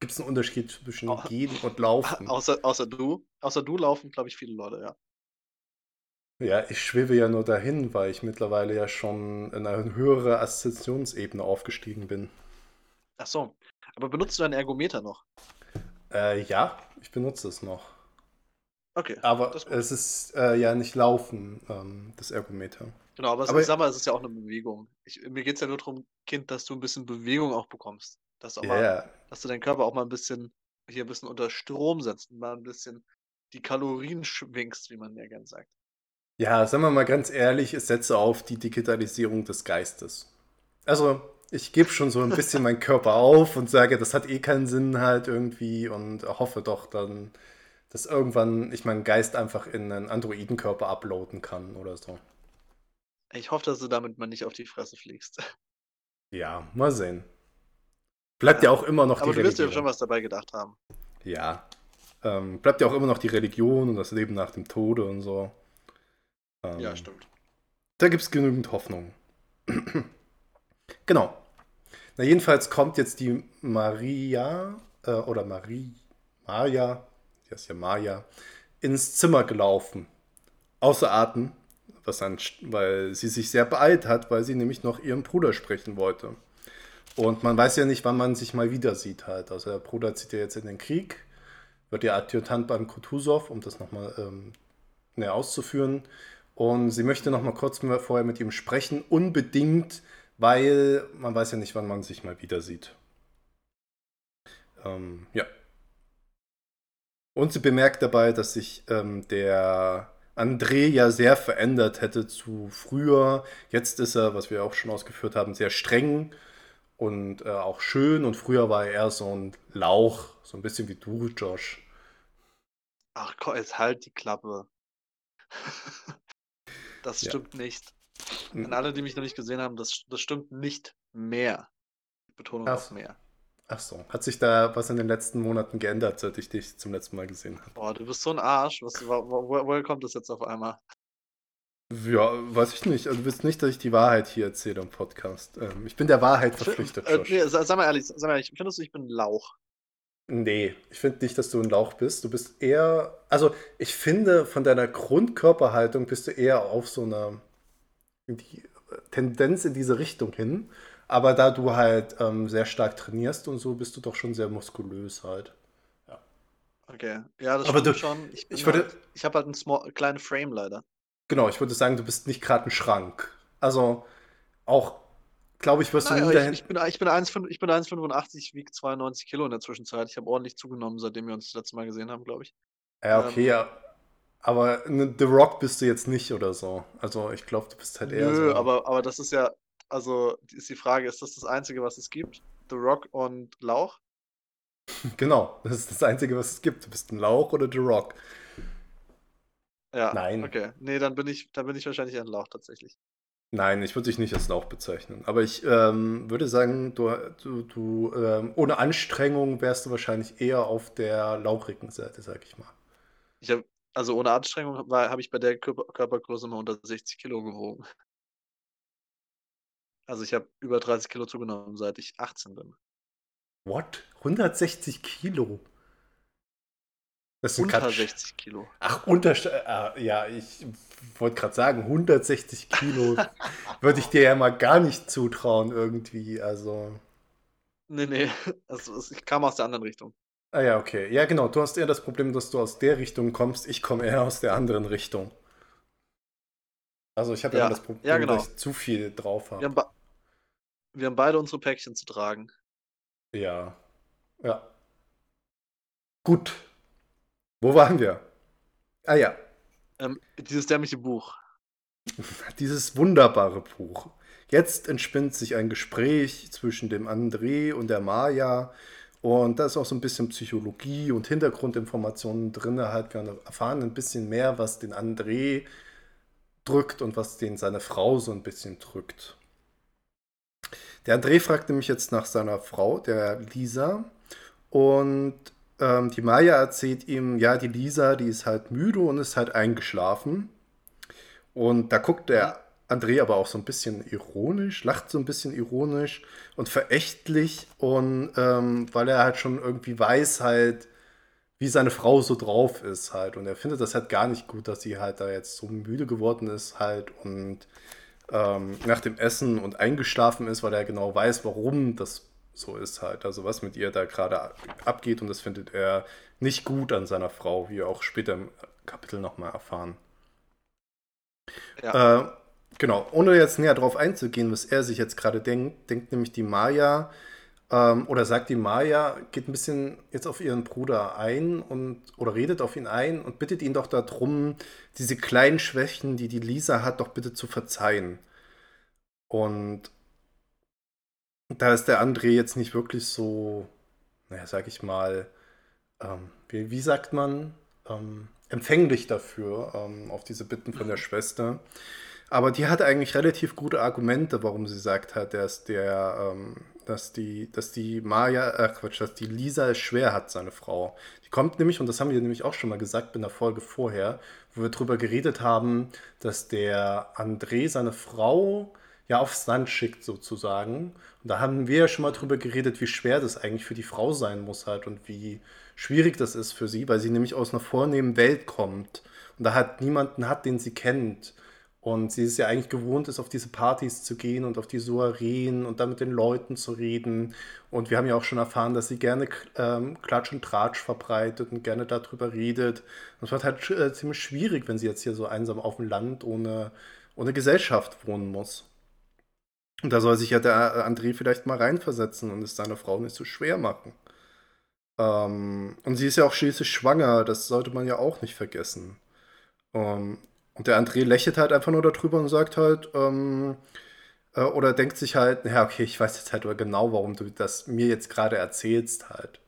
Gibt es einen Unterschied zwischen oh. Gehen und Laufen? Außer, außer du. Außer du laufen, glaube ich, viele Leute, ja. Ja, ich schwebe ja nur dahin, weil ich mittlerweile ja schon in eine höhere Assoziationsebene aufgestiegen bin. Ach so. Aber benutzt du deinen Ergometer noch? Äh, ja, ich benutze es noch. Okay. Aber es ist äh, ja nicht Laufen, ähm, das Ergometer. Genau, aber, aber ich sag mal, es ist ja auch eine Bewegung. Ich, mir geht es ja nur darum, Kind, dass du ein bisschen Bewegung auch bekommst. Dass, auch yeah. mal, dass du deinen Körper auch mal ein bisschen hier ein bisschen unter Strom setzt und mal ein bisschen die Kalorien schwingst, wie man ja gern sagt. Ja, sagen wir mal ganz ehrlich, ich setze auf die Digitalisierung des Geistes. Also, ich gebe schon so ein bisschen meinen Körper auf und sage, das hat eh keinen Sinn halt irgendwie und hoffe doch dann, dass irgendwann ich meinen Geist einfach in einen Androidenkörper uploaden kann oder so. Ich hoffe, dass du damit mal nicht auf die Fresse fliegst. Ja, mal sehen. Bleibt ja, auch immer noch aber die Religion. Aber du wirst ja schon was dabei gedacht haben. Ja. Ähm, bleibt ja auch immer noch die Religion und das Leben nach dem Tode und so. Ähm, ja, stimmt. Da gibt es genügend Hoffnung. genau. Na, jedenfalls kommt jetzt die Maria äh, oder Marie, Maja, die heißt ja Maja, ins Zimmer gelaufen. Außer Atem, was dann, weil sie sich sehr beeilt hat, weil sie nämlich noch ihrem Bruder sprechen wollte. Und man weiß ja nicht, wann man sich mal wieder sieht halt. Also der Bruder zieht ja jetzt in den Krieg, wird ja Adjutant beim Kutuzov, um das nochmal ähm, näher auszuführen. Und sie möchte nochmal kurz vorher mit ihm sprechen, unbedingt, weil man weiß ja nicht, wann man sich mal wieder sieht. Ähm, ja. Und sie bemerkt dabei, dass sich ähm, der André ja sehr verändert hätte zu früher. Jetzt ist er, was wir auch schon ausgeführt haben, sehr streng und äh, auch schön. Und früher war er eher so ein Lauch, so ein bisschen wie du, Josh. Ach komm, jetzt halt die Klappe. das stimmt ja. nicht. An alle, die mich noch nicht gesehen haben, das, das stimmt nicht mehr. Betonung auf mehr. Ach so. Hat sich da was in den letzten Monaten geändert, seit ich dich zum letzten Mal gesehen habe? Boah, du bist so ein Arsch. Was, wo, wo, woher kommt das jetzt auf einmal? Ja, weiß ich nicht. Also, du willst nicht, dass ich die Wahrheit hier erzähle im Podcast. Ähm, ich bin der Wahrheit verpflichtet, äh, nee, sag, mal ehrlich, sag mal ehrlich, findest du, ich bin ein Lauch? Nee, ich finde nicht, dass du ein Lauch bist. Du bist eher, also ich finde, von deiner Grundkörperhaltung bist du eher auf so einer die Tendenz in diese Richtung hin. Aber da du halt ähm, sehr stark trainierst und so, bist du doch schon sehr muskulös halt. Ja. Okay, ja, das aber stimmt du, schon. Ich, ich, halt, ich habe halt einen small, kleinen Frame leider. Genau, ich würde sagen, du bist nicht gerade ein Schrank. Also auch, glaube ich, wirst naja, du nie dahin. Ich, ich bin, ich bin 1,85, wiege 92 Kilo in der Zwischenzeit. Ich habe ordentlich zugenommen, seitdem wir uns das letzte Mal gesehen haben, glaube ich. Ja, okay, ähm, ja. Aber ne, The Rock bist du jetzt nicht oder so. Also ich glaube, du bist halt eher Nö, so. aber, aber das ist ja, also ist die Frage, ist das das Einzige, was es gibt? The Rock und Lauch? genau, das ist das Einzige, was es gibt. Du bist ein Lauch oder The Rock. Ja, Nein. okay. Nee, dann bin ich, dann bin ich wahrscheinlich ein Lauch tatsächlich. Nein, ich würde dich nicht als Lauch bezeichnen. Aber ich ähm, würde sagen, du, du, du ähm, ohne Anstrengung wärst du wahrscheinlich eher auf der lauchigen Seite, sag ich mal. Ich hab, also ohne Anstrengung habe ich bei der Körper, Körpergröße mal unter 60 Kilo gewogen. Also ich habe über 30 Kilo zugenommen, seit ich 18 bin. What? 160 Kilo? Das unter grad, 60 Kilo. Ach, unter. Äh, ja, ich wollte gerade sagen, 160 Kilo würde ich dir ja mal gar nicht zutrauen, irgendwie. Also. Nee, nee. Also, ich kam aus der anderen Richtung. Ah ja, okay. Ja, genau. Du hast eher das Problem, dass du aus der Richtung kommst. Ich komme eher aus der anderen Richtung. Also ich habe ja, immer das Problem, ja, genau. dass ich zu viel drauf habe. Wir, wir haben beide unsere Päckchen zu tragen. Ja. Ja. Gut. Wo waren wir? Ah ja. Ähm, dieses dämliche Buch. Dieses wunderbare Buch. Jetzt entspinnt sich ein Gespräch zwischen dem André und der Maya. Und da ist auch so ein bisschen Psychologie und Hintergrundinformationen drin. Halt, wir erfahren ein bisschen mehr, was den André drückt und was den seine Frau so ein bisschen drückt. Der André fragt nämlich jetzt nach seiner Frau, der Lisa. Und ähm, die Maya erzählt ihm, ja, die Lisa, die ist halt müde und ist halt eingeschlafen. Und da guckt der André aber auch so ein bisschen ironisch, lacht so ein bisschen ironisch und verächtlich. Und ähm, weil er halt schon irgendwie weiß halt, wie seine Frau so drauf ist halt. Und er findet das halt gar nicht gut, dass sie halt da jetzt so müde geworden ist halt und ähm, nach dem Essen und eingeschlafen ist, weil er genau weiß, warum das so ist halt. Also was mit ihr da gerade abgeht und das findet er nicht gut an seiner Frau, wie wir auch später im Kapitel nochmal erfahren. Ja. Äh, genau, ohne jetzt näher darauf einzugehen, was er sich jetzt gerade denkt, denkt nämlich die Maya, ähm, oder sagt die Maya, geht ein bisschen jetzt auf ihren Bruder ein und oder redet auf ihn ein und bittet ihn doch darum, diese kleinen Schwächen, die die Lisa hat, doch bitte zu verzeihen. Und da ist der André jetzt nicht wirklich so, naja, sag ich mal, ähm, wie, wie, sagt man, ähm, empfänglich dafür, ähm, auf diese Bitten von der mhm. Schwester. Aber die hat eigentlich relativ gute Argumente, warum sie sagt hat, dass der, ähm, dass die, dass die Maya, äh Quatsch, dass die Lisa es schwer hat, seine Frau. Die kommt nämlich, und das haben wir nämlich auch schon mal gesagt in der Folge vorher, wo wir darüber geredet haben, dass der André seine Frau ja aufs Land schickt sozusagen. Und da haben wir ja schon mal drüber geredet, wie schwer das eigentlich für die Frau sein muss halt und wie schwierig das ist für sie, weil sie nämlich aus einer vornehmen Welt kommt und da hat niemanden hat, den sie kennt. Und sie ist ja eigentlich gewohnt, ist auf diese Partys zu gehen und auf die Soireen und da mit den Leuten zu reden. Und wir haben ja auch schon erfahren, dass sie gerne ähm, Klatsch und Tratsch verbreitet und gerne darüber redet. Und es wird halt äh, ziemlich schwierig, wenn sie jetzt hier so einsam auf dem Land ohne, ohne Gesellschaft wohnen muss. Und da soll sich ja der André vielleicht mal reinversetzen und es seiner Frau nicht so schwer machen. Ähm, und sie ist ja auch schließlich schwanger, das sollte man ja auch nicht vergessen. Ähm, und der André lächelt halt einfach nur darüber und sagt halt, ähm, äh, oder denkt sich halt, ja, okay, ich weiß jetzt halt genau, warum du das mir jetzt gerade erzählst halt.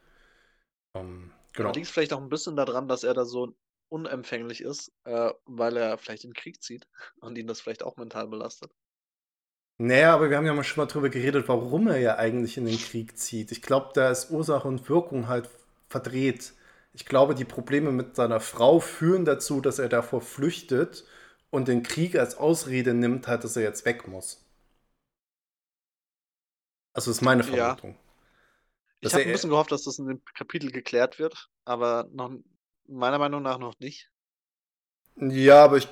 Ähm, genau. Liegt vielleicht auch ein bisschen daran, dass er da so unempfänglich ist, äh, weil er vielleicht in den Krieg zieht und ihn das vielleicht auch mental belastet. Naja, aber wir haben ja mal schon mal drüber geredet, warum er ja eigentlich in den Krieg zieht. Ich glaube, da ist Ursache und Wirkung halt verdreht. Ich glaube, die Probleme mit seiner Frau führen dazu, dass er davor flüchtet und den Krieg als Ausrede nimmt, halt, dass er jetzt weg muss. Also ist meine Vermutung. Ja. Ich habe ein bisschen gehofft, dass das in dem Kapitel geklärt wird, aber noch, meiner Meinung nach noch nicht. Ja, aber ich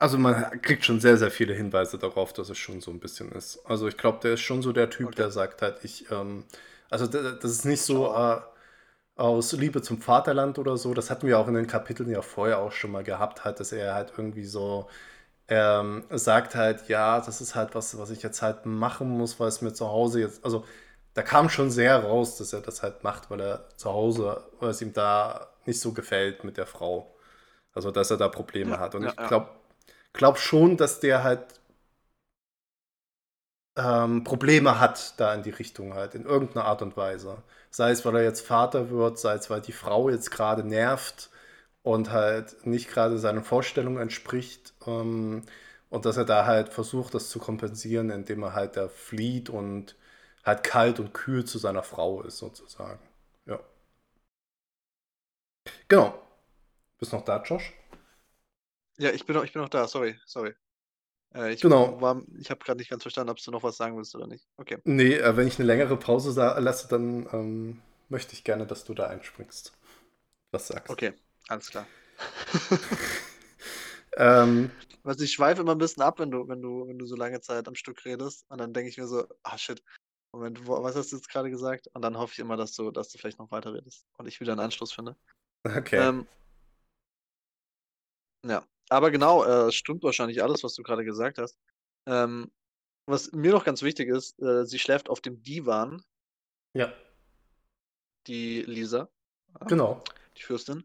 also man kriegt schon sehr, sehr viele Hinweise darauf, dass es schon so ein bisschen ist. Also ich glaube, der ist schon so der Typ, okay. der sagt halt, ich, ähm, also das ist nicht so äh, aus Liebe zum Vaterland oder so. Das hatten wir auch in den Kapiteln ja vorher auch schon mal gehabt, halt, dass er halt irgendwie so ähm, sagt halt, ja, das ist halt was, was ich jetzt halt machen muss, weil es mir zu Hause jetzt, also da kam schon sehr raus, dass er das halt macht, weil er zu Hause, weil es ihm da nicht so gefällt mit der Frau. Also dass er da Probleme ja, hat. Und ja, ich glaube, glaube schon, dass der halt ähm, Probleme hat da in die Richtung halt, in irgendeiner Art und Weise. Sei es, weil er jetzt Vater wird, sei es, weil die Frau jetzt gerade nervt und halt nicht gerade seinen Vorstellungen entspricht. Ähm, und dass er da halt versucht, das zu kompensieren, indem er halt da flieht und halt kalt und kühl zu seiner Frau ist, sozusagen. Ja. Genau. Bist noch da, Josh? Ja, ich bin noch, ich bin noch da, sorry, sorry. Äh, ich Genau. ich habe gerade nicht ganz verstanden, ob du noch was sagen willst oder nicht. Okay. Nee, äh, wenn ich eine längere Pause lasse, dann ähm, möchte ich gerne, dass du da einspringst. was sagst. Okay, alles klar. ähm, Was ich schweife immer ein bisschen ab, wenn du, wenn du, wenn du so lange Zeit am Stück redest. Und dann denke ich mir so, ah shit, Moment, wo, was hast du jetzt gerade gesagt? Und dann hoffe ich immer, dass du, dass du vielleicht noch weiter redest und ich wieder einen Anschluss finde. Okay. Ähm, ja, aber genau, äh, stimmt wahrscheinlich alles, was du gerade gesagt hast. Ähm, was mir noch ganz wichtig ist, äh, sie schläft auf dem Divan. Ja. Die Lisa. Genau. Die Fürstin.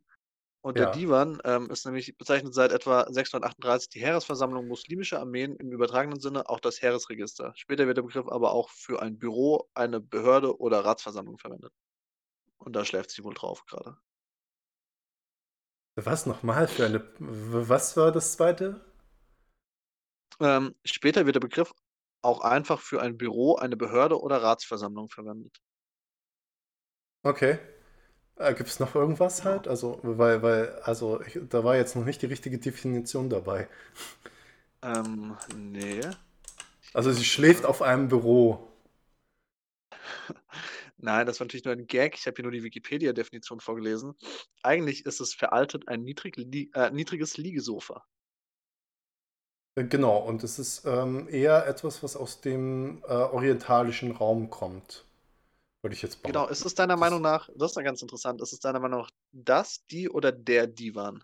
Und der Divan ähm, ist nämlich bezeichnet seit etwa 638 die Heeresversammlung muslimischer Armeen im übertragenen Sinne auch das Heeresregister. Später wird der Begriff aber auch für ein Büro, eine Behörde oder Ratsversammlung verwendet. Und da schläft sie wohl drauf gerade. Was nochmal für eine. Was war das zweite? Ähm, später wird der Begriff auch einfach für ein Büro, eine Behörde oder Ratsversammlung verwendet. Okay. Äh, Gibt es noch irgendwas halt? Also, weil, weil, also, ich, da war jetzt noch nicht die richtige Definition dabei. Ähm, nee. Also, sie schläft auf einem Büro. Nein, das war natürlich nur ein Gag. Ich habe hier nur die Wikipedia-Definition vorgelesen. Eigentlich ist es veraltet ein niedrig, li äh, niedriges Liegesofa. Äh, genau, und es ist ähm, eher etwas, was aus dem äh, orientalischen Raum kommt. Würde ich jetzt genau, behaupten. Genau, ist es deiner Meinung nach, das ist ja ganz interessant, ist es deiner Meinung nach das, die oder der Divan?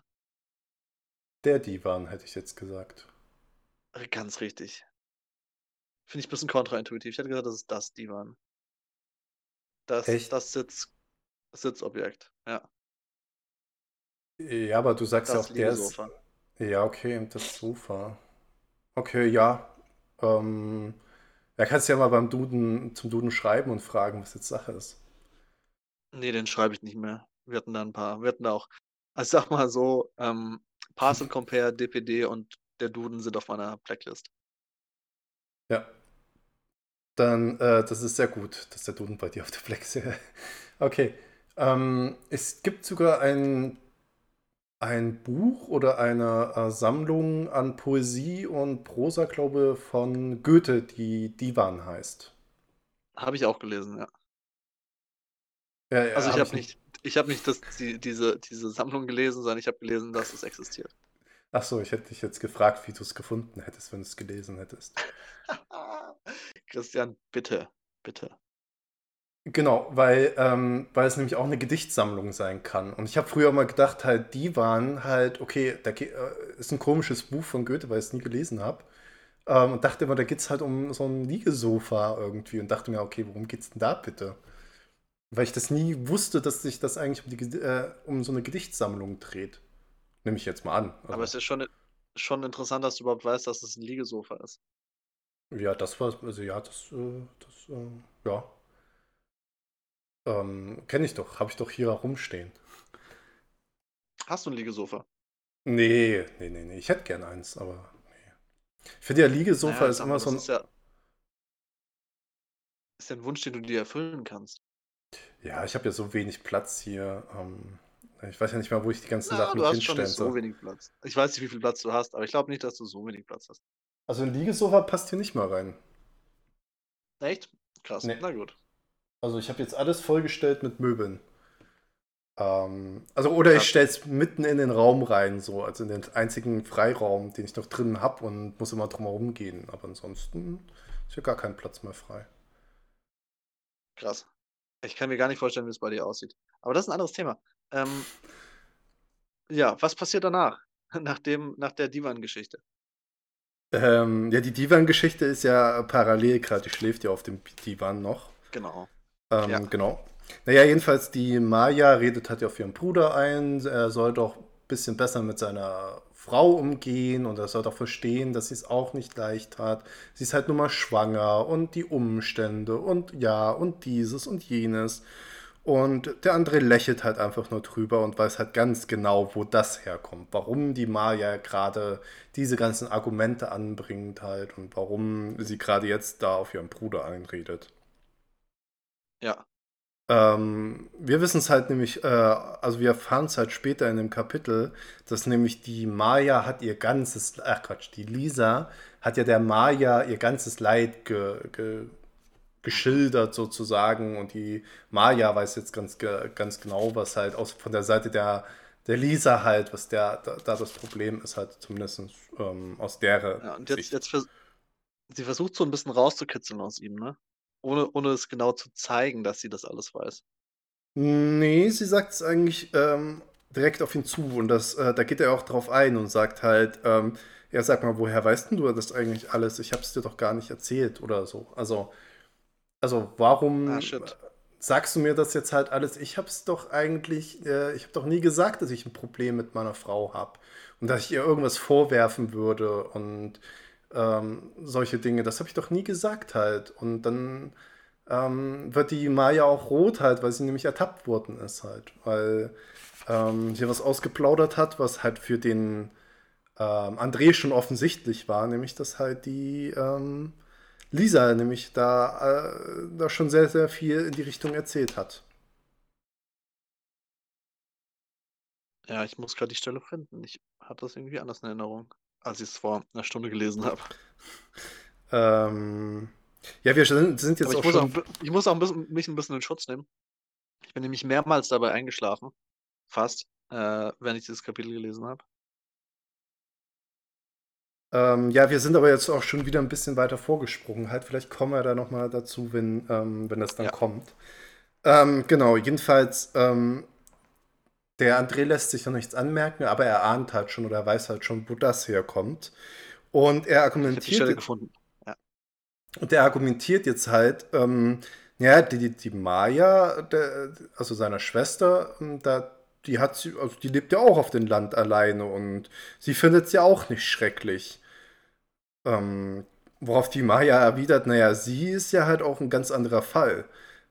Der Divan, hätte ich jetzt gesagt. Ganz richtig. Finde ich ein bisschen kontraintuitiv. Ich hätte gesagt, das ist das Divan. Das, Echt? das Sitz, Sitzobjekt, ja. Ja, aber du sagst das ja auch, der ist. Ja, okay, das Sofa. Okay, ja. Ähm, da kannst du ja mal beim Duden zum Duden schreiben und fragen, was jetzt Sache ist. Nee, den schreibe ich nicht mehr. Wir hatten da ein paar, wir hatten da auch, also sag mal so, ähm, Parcel Compare, DPD und der Duden sind auf meiner Blacklist. Ja. Dann, äh, das ist sehr gut, dass der Duden bei dir auf der Blacklist ist. okay. Ähm, es gibt sogar ein ein Buch oder eine äh, Sammlung an Poesie und Prosa, glaube ich, von Goethe, die Divan heißt. Habe ich auch gelesen, ja. ja, ja also ich habe hab nicht, ich habe nicht das, die, diese, diese Sammlung gelesen, sondern ich habe gelesen, dass es existiert. Ach so, ich hätte dich jetzt gefragt, wie du es gefunden hättest, wenn du es gelesen hättest. Christian, bitte, bitte. Genau, weil, ähm, weil es nämlich auch eine Gedichtsammlung sein kann. Und ich habe früher mal gedacht, halt, die waren halt, okay, da äh, ist ein komisches Buch von Goethe, weil ich es nie gelesen habe. Ähm, und dachte immer, da geht es halt um so ein Liegesofa irgendwie. Und dachte mir, okay, worum geht's denn da bitte? Weil ich das nie wusste, dass sich das eigentlich um, die, äh, um so eine Gedichtsammlung dreht. Nehme ich jetzt mal an. Also, Aber es ist schon, schon interessant, dass du überhaupt weißt, dass es ein Liegesofa ist. Ja, das war, also ja, das, äh, das äh, ja. Ähm, Kenne ich doch, habe ich doch hier rumstehen. Hast du ein Liegesofa? Nee, nee, nee, nee. Ich hätte gern eins, aber nee. Ich finde ja, Liegesofa naja, ist immer so ein. Ist ja, ist ja ein Wunsch, den du dir erfüllen kannst. Ja, ich habe ja so wenig Platz hier. Ähm, ich weiß ja nicht mal, wo ich die ganzen Na, Sachen du hast schon nicht so wenig Platz. Ich weiß nicht, wie viel Platz du hast, aber ich glaube nicht, dass du so wenig Platz hast. Also ein Liegesofa passt hier nicht mal rein. Echt? Krass. Nee. Na gut. Also ich habe jetzt alles vollgestellt mit Möbeln. Ähm, also oder ja. ich stelle es mitten in den Raum rein, so, also in den einzigen Freiraum, den ich noch drin habe und muss immer drum herum gehen. Aber ansonsten ist hier gar kein Platz mehr frei. Krass. Ich kann mir gar nicht vorstellen, wie es bei dir aussieht. Aber das ist ein anderes Thema. Ähm, ja, was passiert danach? Nach, dem, nach der Divan-Geschichte? Ähm, ja, die Divan-Geschichte ist ja parallel gerade. Die schläft ja auf dem Divan noch. Genau. Ähm, ja. Genau. Naja, jedenfalls die Maya redet halt auf ihren Bruder ein, er soll doch ein bisschen besser mit seiner Frau umgehen und er soll doch verstehen, dass sie es auch nicht leicht hat. Sie ist halt nur mal schwanger und die Umstände und ja und dieses und jenes. Und der andere lächelt halt einfach nur drüber und weiß halt ganz genau, wo das herkommt. Warum die Maya gerade diese ganzen Argumente anbringt halt und warum sie gerade jetzt da auf ihren Bruder einredet. Ja. Ähm, wir wissen es halt nämlich, äh, also wir erfahren es halt später in dem Kapitel, dass nämlich die Maya hat ihr ganzes, ach Quatsch, die Lisa hat ja der Maya ihr ganzes Leid ge, ge, geschildert sozusagen und die Maya weiß jetzt ganz, ganz genau, was halt aus, von der Seite der, der Lisa halt, was der, da, da das Problem ist, halt zumindest ähm, aus der Ja, und jetzt, jetzt vers sie versucht so ein bisschen rauszukitzeln aus ihm, ne? Ohne, ohne es genau zu zeigen, dass sie das alles weiß. Nee, sie sagt es eigentlich ähm, direkt auf ihn zu und das, äh, da geht er auch drauf ein und sagt halt, ähm, ja, sag mal, woher weißt denn du das eigentlich alles? Ich habe es dir doch gar nicht erzählt oder so. Also, also warum ah, sagst du mir das jetzt halt alles? Ich habe es doch eigentlich, äh, ich habe doch nie gesagt, dass ich ein Problem mit meiner Frau habe und dass ich ihr irgendwas vorwerfen würde und ähm, solche Dinge. Das habe ich doch nie gesagt halt. Und dann ähm, wird die Maya auch rot halt, weil sie nämlich ertappt worden ist halt, weil ähm, hier was ausgeplaudert hat, was halt für den ähm, André schon offensichtlich war, nämlich dass halt die ähm, Lisa nämlich da, äh, da schon sehr, sehr viel in die Richtung erzählt hat. Ja, ich muss gerade die Stelle finden. Ich hatte das irgendwie anders in Erinnerung, als ich es vor einer Stunde gelesen habe. ähm, ja, wir sind, sind jetzt ich auch muss schon... Auch, ich muss auch ein bisschen, mich ein bisschen in Schutz nehmen. Ich bin nämlich mehrmals dabei eingeschlafen. Fast, äh, wenn ich dieses Kapitel gelesen habe. Ähm, ja, wir sind aber jetzt auch schon wieder ein bisschen weiter vorgesprungen. Halt, vielleicht kommen wir da nochmal dazu, wenn, ähm, wenn das dann ja. kommt. Ähm, genau, jedenfalls, ähm, der André lässt sich noch nichts anmerken, aber er ahnt halt schon oder weiß halt schon, wo das herkommt. Und er argumentiert. Ja. Und er argumentiert jetzt halt, ähm, ja, die, die, Maya, der, also seiner Schwester, ähm, da die hat sie, also die lebt ja auch auf dem Land alleine und sie findet es ja auch nicht schrecklich. Ähm, worauf die Maya erwidert, naja, sie ist ja halt auch ein ganz anderer Fall.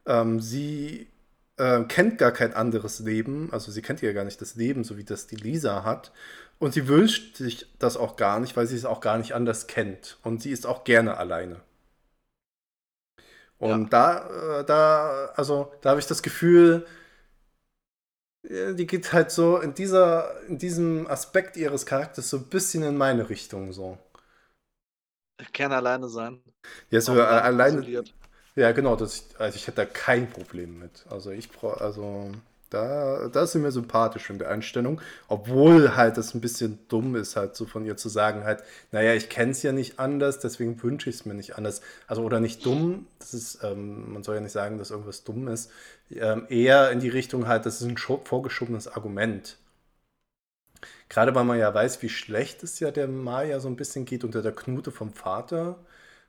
Ähm, sie äh, kennt gar kein anderes Leben, also sie kennt ja gar nicht das Leben, so wie das die Lisa hat. Und sie wünscht sich das auch gar nicht, weil sie es auch gar nicht anders kennt. Und sie ist auch gerne alleine. Und ja. da, äh, da, also da habe ich das Gefühl, die geht halt so in dieser, in diesem Aspekt ihres Charakters so ein bisschen in meine Richtung so. Ich kann alleine sein. Ja, so äh, alleine. Ja, genau, das, also ich hätte da kein Problem mit. Also ich brauche, also da, da ist sie mir sympathisch in der Einstellung, obwohl halt das ein bisschen dumm ist, halt so von ihr zu sagen, halt, naja, ich kenne es ja nicht anders, deswegen wünsche ich es mir nicht anders. Also, oder nicht dumm, das ist, ähm, man soll ja nicht sagen, dass irgendwas dumm ist, ähm, eher in die Richtung halt, das ist ein vorgeschobenes Argument. Gerade weil man ja weiß, wie schlecht es ja der Maya so ein bisschen geht unter der Knute vom Vater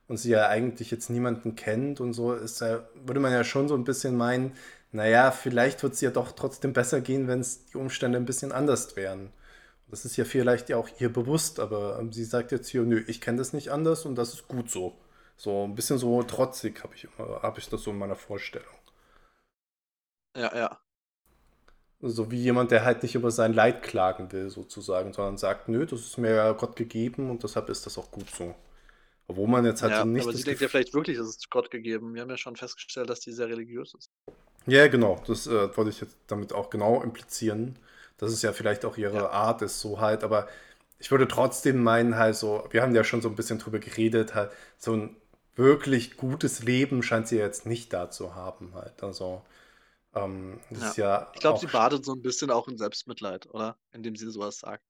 und sie ja eigentlich jetzt niemanden kennt und so, ist ja, würde man ja schon so ein bisschen meinen, naja, vielleicht wird es ja doch trotzdem besser gehen, wenn es die Umstände ein bisschen anders wären. Das ist ja vielleicht ja auch ihr bewusst, aber ähm, sie sagt jetzt hier, nö, ich kenne das nicht anders und das ist gut so. So ein bisschen so trotzig habe ich, hab ich das so in meiner Vorstellung. Ja, ja. So wie jemand, der halt nicht über sein Leid klagen will, sozusagen, sondern sagt, nö, das ist mir ja Gott gegeben und deshalb ist das auch gut so. Obwohl man jetzt halt ja, nicht. Aber sie denkt ja vielleicht wirklich, es ist Gott gegeben. Wir haben ja schon festgestellt, dass die sehr religiös ist. Ja, genau. Das äh, wollte ich jetzt damit auch genau implizieren. Dass es ja vielleicht auch ihre ja. Art ist, so halt. Aber ich würde trotzdem meinen, halt so, wir haben ja schon so ein bisschen drüber geredet, halt, so ein wirklich gutes Leben scheint sie jetzt nicht da zu haben, halt. Also, ähm, das ja. ja ich glaube, sie badet so ein bisschen auch in Selbstmitleid, oder? Indem sie sowas sagt.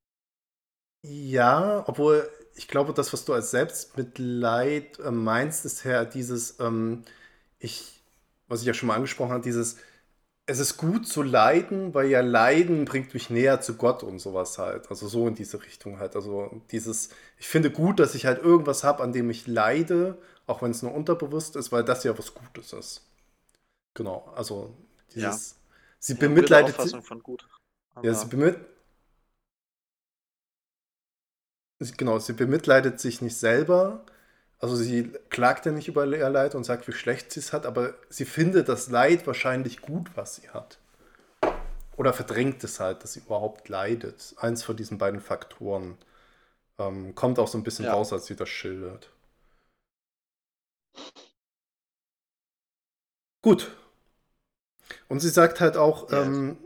Ja, obwohl ich glaube, das, was du als Selbstmitleid äh, meinst, ist ja dieses, ähm, ich was ich ja schon mal angesprochen habe, dieses, es ist gut zu leiden, weil ja Leiden bringt mich näher zu Gott und sowas halt. Also so in diese Richtung halt. Also dieses, ich finde gut, dass ich halt irgendwas habe, an dem ich leide, auch wenn es nur unterbewusst ist, weil das ja was Gutes ist. Genau, also dieses, ja. sie ja, bemitleidet sich. Ja, sie bemitleidet. Genau, sie bemitleidet sich nicht selber, also sie klagt ja nicht über ihr Leid und sagt, wie schlecht sie es hat, aber sie findet das Leid wahrscheinlich gut, was sie hat. Oder verdrängt es halt, dass sie überhaupt leidet. Eins von diesen beiden Faktoren ähm, kommt auch so ein bisschen ja. raus, als sie das schildert. Gut. Und sie sagt halt auch, ja. ähm,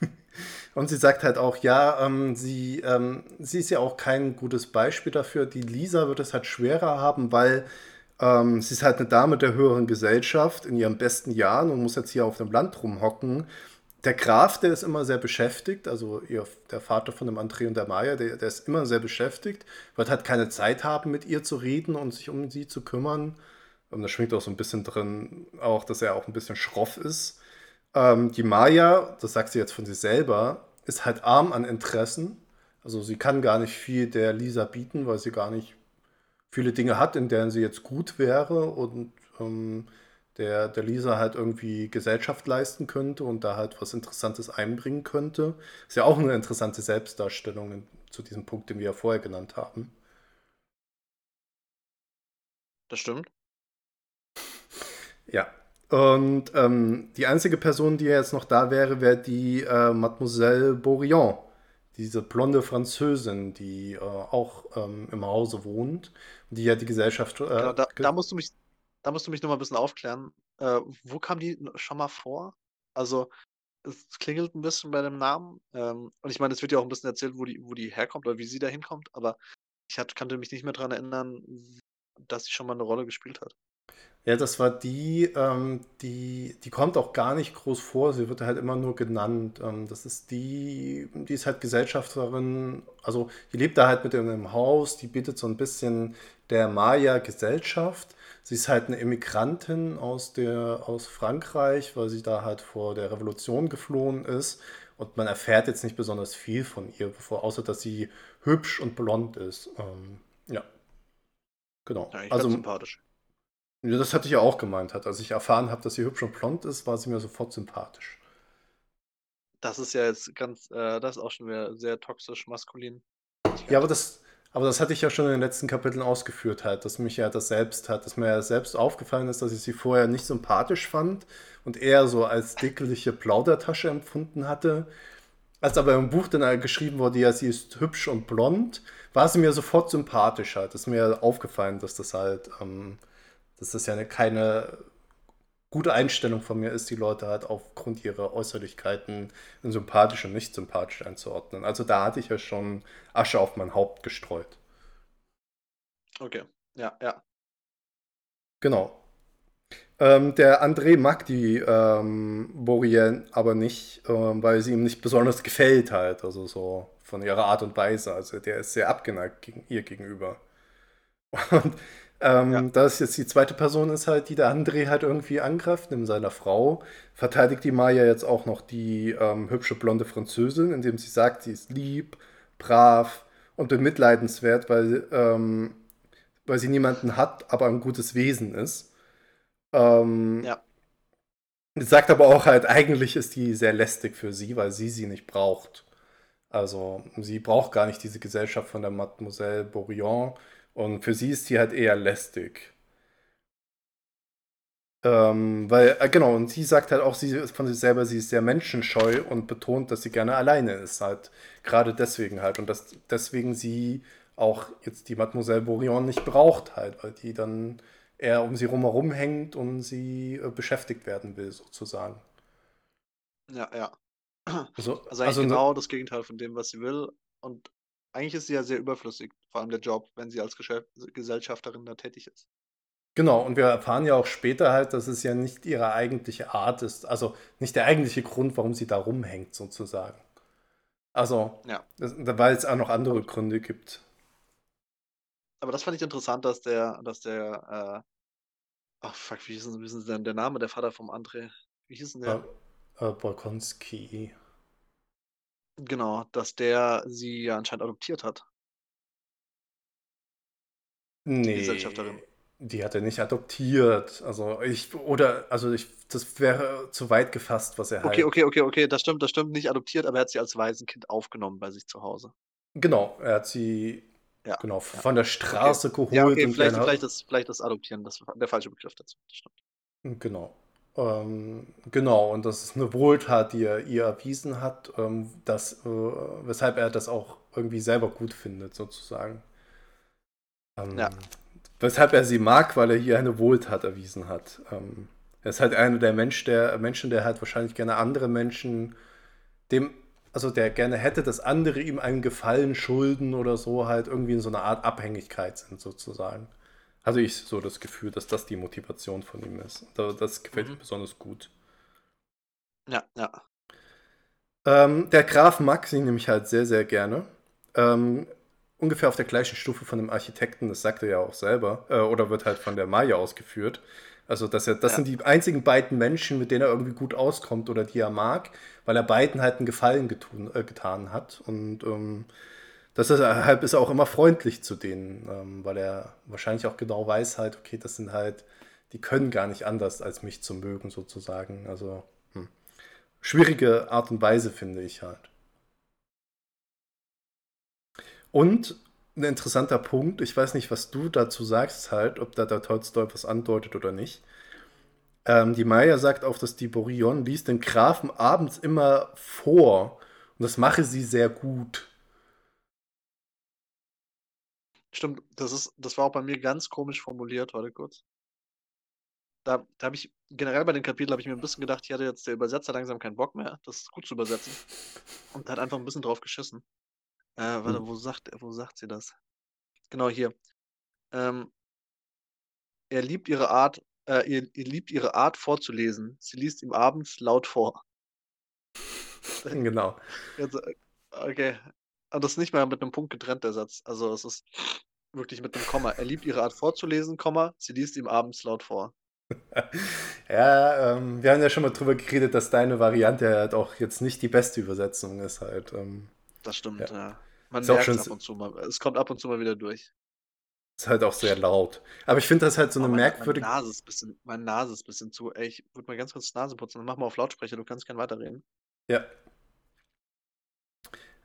und sie sagt halt auch, ja, ähm, sie, ähm, sie ist ja auch kein gutes Beispiel dafür. Die Lisa wird es halt schwerer haben, weil Ähm, sie ist halt eine Dame der höheren Gesellschaft in ihren besten Jahren und muss jetzt hier auf dem Land rumhocken. Der Graf, der ist immer sehr beschäftigt, also ihr, der Vater von dem André und der Maya, der, der ist immer sehr beschäftigt, wird halt keine Zeit haben, mit ihr zu reden und sich um sie zu kümmern. Und da schwingt auch so ein bisschen drin, auch, dass er auch ein bisschen schroff ist. Ähm, die Maya, das sagt sie jetzt von sich selber, ist halt arm an Interessen. Also sie kann gar nicht viel der Lisa bieten, weil sie gar nicht viele Dinge hat, in denen sie jetzt gut wäre und ähm, der, der Lisa halt irgendwie Gesellschaft leisten könnte und da halt was Interessantes einbringen könnte. Ist ja auch eine interessante Selbstdarstellung in, zu diesem Punkt, den wir ja vorher genannt haben. Das stimmt. Ja. Und ähm, die einzige Person, die jetzt noch da wäre, wäre die äh, Mademoiselle Bourillon, diese blonde Französin, die äh, auch ähm, im Hause wohnt, die ja die Gesellschaft. Äh, genau, da, da, musst du mich, da musst du mich noch mal ein bisschen aufklären. Äh, wo kam die schon mal vor? Also es klingelt ein bisschen bei dem Namen. Ähm, und ich meine, es wird ja auch ein bisschen erzählt, wo die, wo die herkommt oder wie sie da hinkommt, aber ich hat, kannte mich nicht mehr daran erinnern, dass sie schon mal eine Rolle gespielt hat. Ja, das war die, ähm, die, die kommt auch gar nicht groß vor, sie wird halt immer nur genannt. Ähm, das ist die, die ist halt Gesellschafterin, also die lebt da halt mit in einem Haus, die bietet so ein bisschen der Maya-Gesellschaft. Sie ist halt eine Immigrantin aus, der, aus Frankreich, weil sie da halt vor der Revolution geflohen ist. Und man erfährt jetzt nicht besonders viel von ihr, bevor, außer dass sie hübsch und blond ist. Ähm, ja. Genau. Ja, also sympathisch. Ja, das hatte ich ja auch gemeint. Als ich erfahren habe, dass sie hübsch und blond ist, war sie mir sofort sympathisch. Das ist ja jetzt ganz, äh, das ist auch schon wieder sehr toxisch maskulin. Ja, aber das, aber das hatte ich ja schon in den letzten Kapiteln ausgeführt, halt, dass mich ja das selbst hat, dass mir ja selbst aufgefallen ist, dass ich sie vorher nicht sympathisch fand und eher so als dickelige Plaudertasche empfunden hatte. Als aber im Buch dann geschrieben wurde, ja, sie ist hübsch und blond, war sie mir sofort sympathisch halt. Das ist mir aufgefallen, dass das halt ähm, dass das ja keine gute Einstellung von mir ist, die Leute halt aufgrund ihrer Äußerlichkeiten in sympathisch und nicht sympathisch einzuordnen. Also da hatte ich ja schon Asche auf mein Haupt gestreut. Okay, ja, ja. Genau. Ähm, der André mag die ähm, Borien aber nicht, ähm, weil sie ihm nicht besonders gefällt halt, also so von ihrer Art und Weise. Also der ist sehr abgeneigt gegen, ihr gegenüber. Und ähm, ja. Da es jetzt die zweite Person ist halt, die der André halt irgendwie angreift, neben seiner Frau, verteidigt die Maya jetzt auch noch die ähm, hübsche blonde Französin, indem sie sagt, sie ist lieb, brav und bemitleidenswert, weil, ähm, weil sie niemanden hat, aber ein gutes Wesen ist. Ähm, ja. Sie sagt aber auch halt, eigentlich ist die sehr lästig für sie, weil sie sie nicht braucht. Also sie braucht gar nicht diese Gesellschaft von der Mademoiselle Bourillon, und für sie ist sie halt eher lästig. Ähm, weil, äh, genau, und sie sagt halt auch sie von sich selber, sie ist sehr menschenscheu und betont, dass sie gerne alleine ist, halt. Gerade deswegen halt. Und dass deswegen sie auch jetzt die Mademoiselle Bourillon nicht braucht, halt, weil die dann eher um sie rumherum hängt und sie äh, beschäftigt werden will, sozusagen. Ja, ja. Also, also eigentlich also, genau ne das Gegenteil von dem, was sie will. Und eigentlich ist sie ja sehr überflüssig, vor allem der Job, wenn sie als Geschäft Gesellschafterin da tätig ist. Genau, und wir erfahren ja auch später halt, dass es ja nicht ihre eigentliche Art ist, also nicht der eigentliche Grund, warum sie da rumhängt, sozusagen. Also, ja. weil es auch noch andere Gründe gibt. Aber das fand ich interessant, dass der, dass der, äh, ach fuck, wie hieß, denn, denn der Name der Vater vom André? Wie hieß denn der? Äh, äh, Bolkonski. Genau, dass der sie ja anscheinend adoptiert hat. Die Gesellschafterin. die hat er nicht adoptiert. Also ich, oder, also ich, das wäre zu weit gefasst, was er Okay, halt. okay, okay, okay, das stimmt, das stimmt, nicht adoptiert, aber er hat sie als Waisenkind aufgenommen bei sich zu Hause. Genau, er hat sie Ja, genau ja. von der Straße Okay. Ja, okay, vielleicht, vielleicht, ist, vielleicht das Adoptieren das der falsche Begriff dazu. Das stimmt. Genau. Ähm, genau, und das ist eine Wohltat, die er ihr erwiesen hat, ähm, dass, äh, weshalb er das auch irgendwie selber gut findet, sozusagen. Ähm, ja. Weshalb er sie mag, weil er hier eine Wohltat erwiesen hat. Ähm, er ist halt einer der, Mensch, der Menschen, der halt wahrscheinlich gerne andere Menschen, dem, also der gerne hätte, dass andere ihm einen Gefallen schulden oder so, halt irgendwie in so einer Art Abhängigkeit sind, sozusagen. Hatte ich so das Gefühl, dass das die Motivation von ihm ist. Das gefällt mhm. mir besonders gut. Ja, ja. Ähm, der Graf mag sie nämlich halt sehr, sehr gerne. Ähm, ungefähr auf der gleichen Stufe von dem Architekten, das sagt er ja auch selber, äh, oder wird halt von der Maya ausgeführt. Also, dass er, das ja. sind die einzigen beiden Menschen, mit denen er irgendwie gut auskommt oder die er mag, weil er beiden halt einen Gefallen getun, äh, getan hat. Und ähm, deshalb ist er auch immer freundlich zu denen, ähm, weil er wahrscheinlich auch genau weiß halt, okay, das sind halt, die können gar nicht anders, als mich zu mögen, sozusagen. Also, hm. schwierige Art und Weise, finde ich halt. Und ein interessanter Punkt. Ich weiß nicht, was du dazu sagst, halt, ob da der Tolstoi was andeutet oder nicht. Ähm, die Maya sagt auch, dass die Borion liest den Grafen abends immer vor. Und das mache sie sehr gut. Stimmt, das, ist, das war auch bei mir ganz komisch formuliert, heute kurz. Da, da habe ich, generell bei dem Kapitel habe ich mir ein bisschen gedacht, ich hatte jetzt der Übersetzer langsam keinen Bock mehr, das gut zu übersetzen. Und hat einfach ein bisschen drauf geschissen. Äh, warte, hm. wo sagt, wo sagt sie das? Genau hier. Ähm, er liebt ihre Art, äh, ihr, ihr liebt ihre Art vorzulesen. Sie liest ihm abends laut vor. Genau. Äh, okay. Aber das ist nicht mal mit einem Punkt getrennt, der Satz. Also es ist wirklich mit einem Komma. Er liebt ihre Art vorzulesen, Komma, sie liest ihm abends laut vor. ja, ähm, wir haben ja schon mal drüber geredet, dass deine Variante halt auch jetzt nicht die beste Übersetzung ist halt. Ähm. Das stimmt, ja. ja. Man merkt es ab und zu mal. Es kommt ab und zu mal wieder durch. Ist halt auch sehr laut. Aber ich finde das halt so eine meine, merkwürdige. Meine Nase, ist bisschen, meine Nase ist ein bisschen zu. Ey, ich würde mal ganz kurz Nase putzen. Dann mach mal auf Lautsprecher, du kannst gern weiterreden. Ja.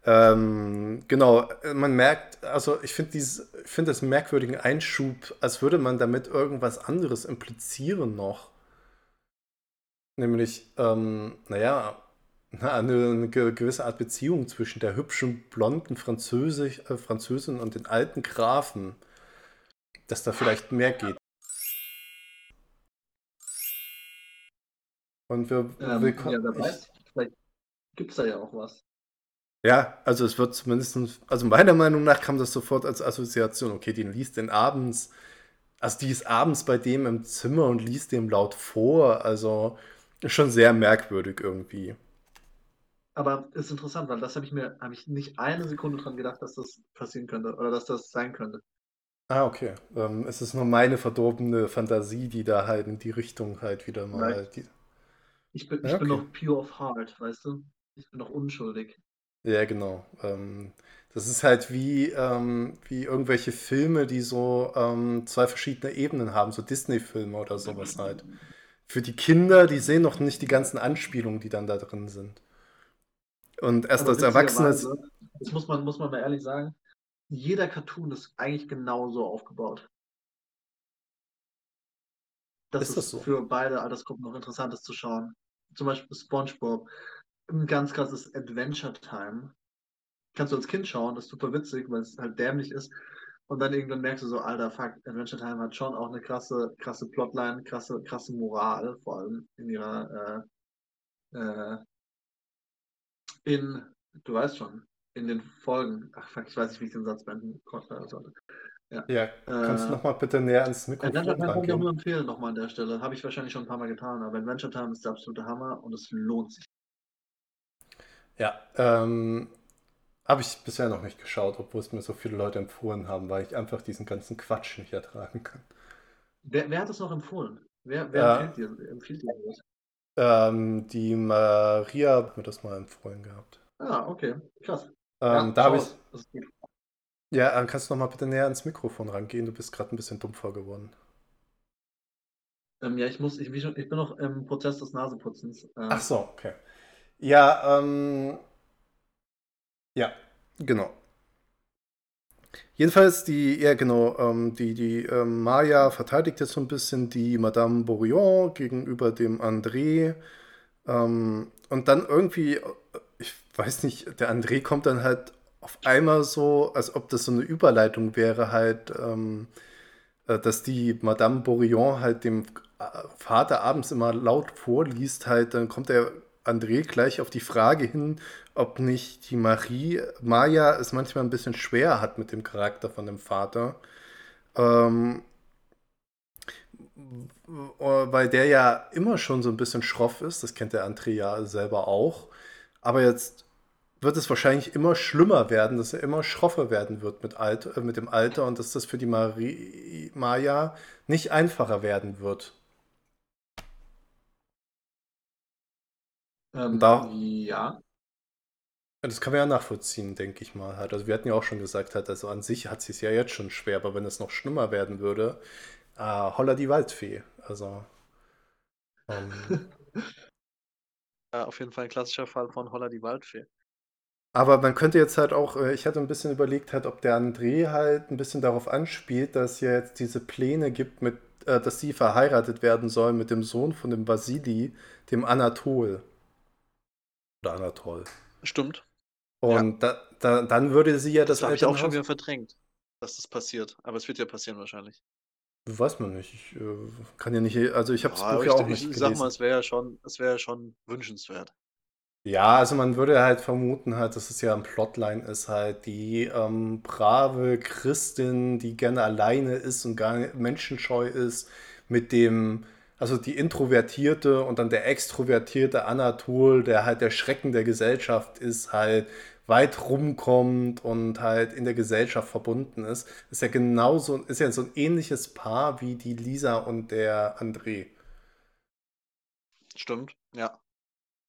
Ähm, genau, man merkt, also ich finde find das merkwürdigen Einschub, als würde man damit irgendwas anderes implizieren noch. Nämlich, ähm, naja, eine, gewisse Art Beziehung zwischen der hübschen, blonden Französisch, äh, Französin und den alten Grafen, dass da vielleicht mehr geht. Und wir, ähm, wir ja, wer weiß, vielleicht gibt es da ja auch was. Ja, also es wird zumindest, also meiner Meinung nach kam das sofort als Assoziation, okay, die liest den abends, also die ist abends bei dem im Zimmer und liest dem laut vor, also schon sehr merkwürdig irgendwie. Aber ist interessant, weil das habe ich mir, habe ich nicht eine Sekunde dran gedacht, dass das passieren könnte oder dass das sein könnte. Ah, okay. Ähm, es ist nur meine verdorbene Fantasie, die da halt in die Richtung halt wieder mal. Right. Die... Ich, bin, ich okay. bin noch pure of heart, weißt du? Ich bin noch unschuldig. Ja, genau. Ähm, das ist halt wie, ähm, wie irgendwelche Filme, die so ähm, zwei verschiedene Ebenen haben, so Disney-Filme oder sowas halt. Für die Kinder, die sehen noch nicht die ganzen Anspielungen, die dann da drin sind. Und erst als Erwachsener. Das muss man, muss man mal ehrlich sagen. Jeder Cartoon ist eigentlich genauso aufgebaut. Das ist, ist das so? für beide Altersgruppen noch interessant ist zu schauen. Zum Beispiel SpongeBob. Ein ganz krasses Adventure Time. Kannst du als Kind schauen, das ist super witzig, weil es halt dämlich ist. Und dann irgendwann merkst du so, alter Fuck, Adventure Time hat schon auch eine krasse, krasse Plotline, krasse, krasse Moral, vor allem in ihrer äh, äh, in, du weißt schon, in den Folgen, ach fuck, ich weiß nicht, wie ich den Satz beenden sollte. Ja, ja kannst äh, du nochmal bitte näher ans Mikrofon Adventure Time kann ich nur empfehlen, nochmal an der Stelle. Habe ich wahrscheinlich schon ein paar Mal getan, aber Adventure Time ist der absolute Hammer und es lohnt sich. Ja, ähm, habe ich bisher noch nicht geschaut, obwohl es mir so viele Leute empfohlen haben, weil ich einfach diesen ganzen Quatsch nicht ertragen kann. Wer, wer hat es noch empfohlen? Wer, wer empfiehlt, dir, empfiehlt dir das? Ähm, die Maria hat mir das mal empfohlen gehabt. Ah, okay. Krass. Ähm, ja, da habe ich. Ja, dann kannst du noch mal bitte näher ans Mikrofon rangehen. Du bist gerade ein bisschen dumpfer geworden. Ähm, ja, ich muss, ich, ich, bin noch im Prozess des Naseputzens. Ähm, Ach so, okay. Ja, ähm, ja, genau. Jedenfalls die, ja genau, ähm, die, die ähm, Maya verteidigt jetzt so ein bisschen die Madame Bourillon gegenüber dem André. Ähm, und dann irgendwie, äh, ich weiß nicht, der André kommt dann halt auf einmal so, als ob das so eine Überleitung wäre, halt, ähm, äh, dass die Madame Bourillon halt dem äh, Vater abends immer laut vorliest, halt, dann kommt der André gleich auf die Frage hin, ob nicht die Marie, Maya es manchmal ein bisschen schwer hat mit dem Charakter von dem Vater. Ähm, weil der ja immer schon so ein bisschen schroff ist, das kennt der André ja selber auch. Aber jetzt wird es wahrscheinlich immer schlimmer werden, dass er immer schroffer werden wird mit, Alter, äh, mit dem Alter und dass das für die Marie, Maya nicht einfacher werden wird. Ähm, da, ja. Das kann man ja nachvollziehen, denke ich mal. Halt. Also wir hatten ja auch schon gesagt, halt, also an sich hat sie es ja jetzt schon schwer, aber wenn es noch schlimmer werden würde, äh, holla die Waldfee. Also. Ähm, ja, auf jeden Fall ein klassischer Fall von Holla die Waldfee. Aber man könnte jetzt halt auch, äh, ich hatte ein bisschen überlegt, halt, ob der André halt ein bisschen darauf anspielt, dass es ja jetzt diese Pläne gibt, mit, äh, dass sie verheiratet werden soll mit dem Sohn von dem Vasili, dem Anatol. Oder Anatol. Stimmt. Und ja. da, da, dann würde sie ja das. Das habe ich auch schon wieder verdrängt, dass das passiert. Aber es wird ja passieren wahrscheinlich. Weiß man nicht. Ich äh, kann ja nicht. Also ich habe das Buch ja auch nicht ich, ich sag mal, es wäre ja schon, es wäre ja schon wünschenswert. Ja, also man würde halt vermuten halt, dass es ja ein Plotline ist halt die ähm, brave Christin, die gerne alleine ist und gar nicht menschenscheu ist, mit dem, also die introvertierte und dann der extrovertierte Anatol, der halt der Schrecken der Gesellschaft ist, halt weit rumkommt und halt in der Gesellschaft verbunden ist, ist ja genauso, ist ja so ein ähnliches Paar wie die Lisa und der André. Stimmt, ja.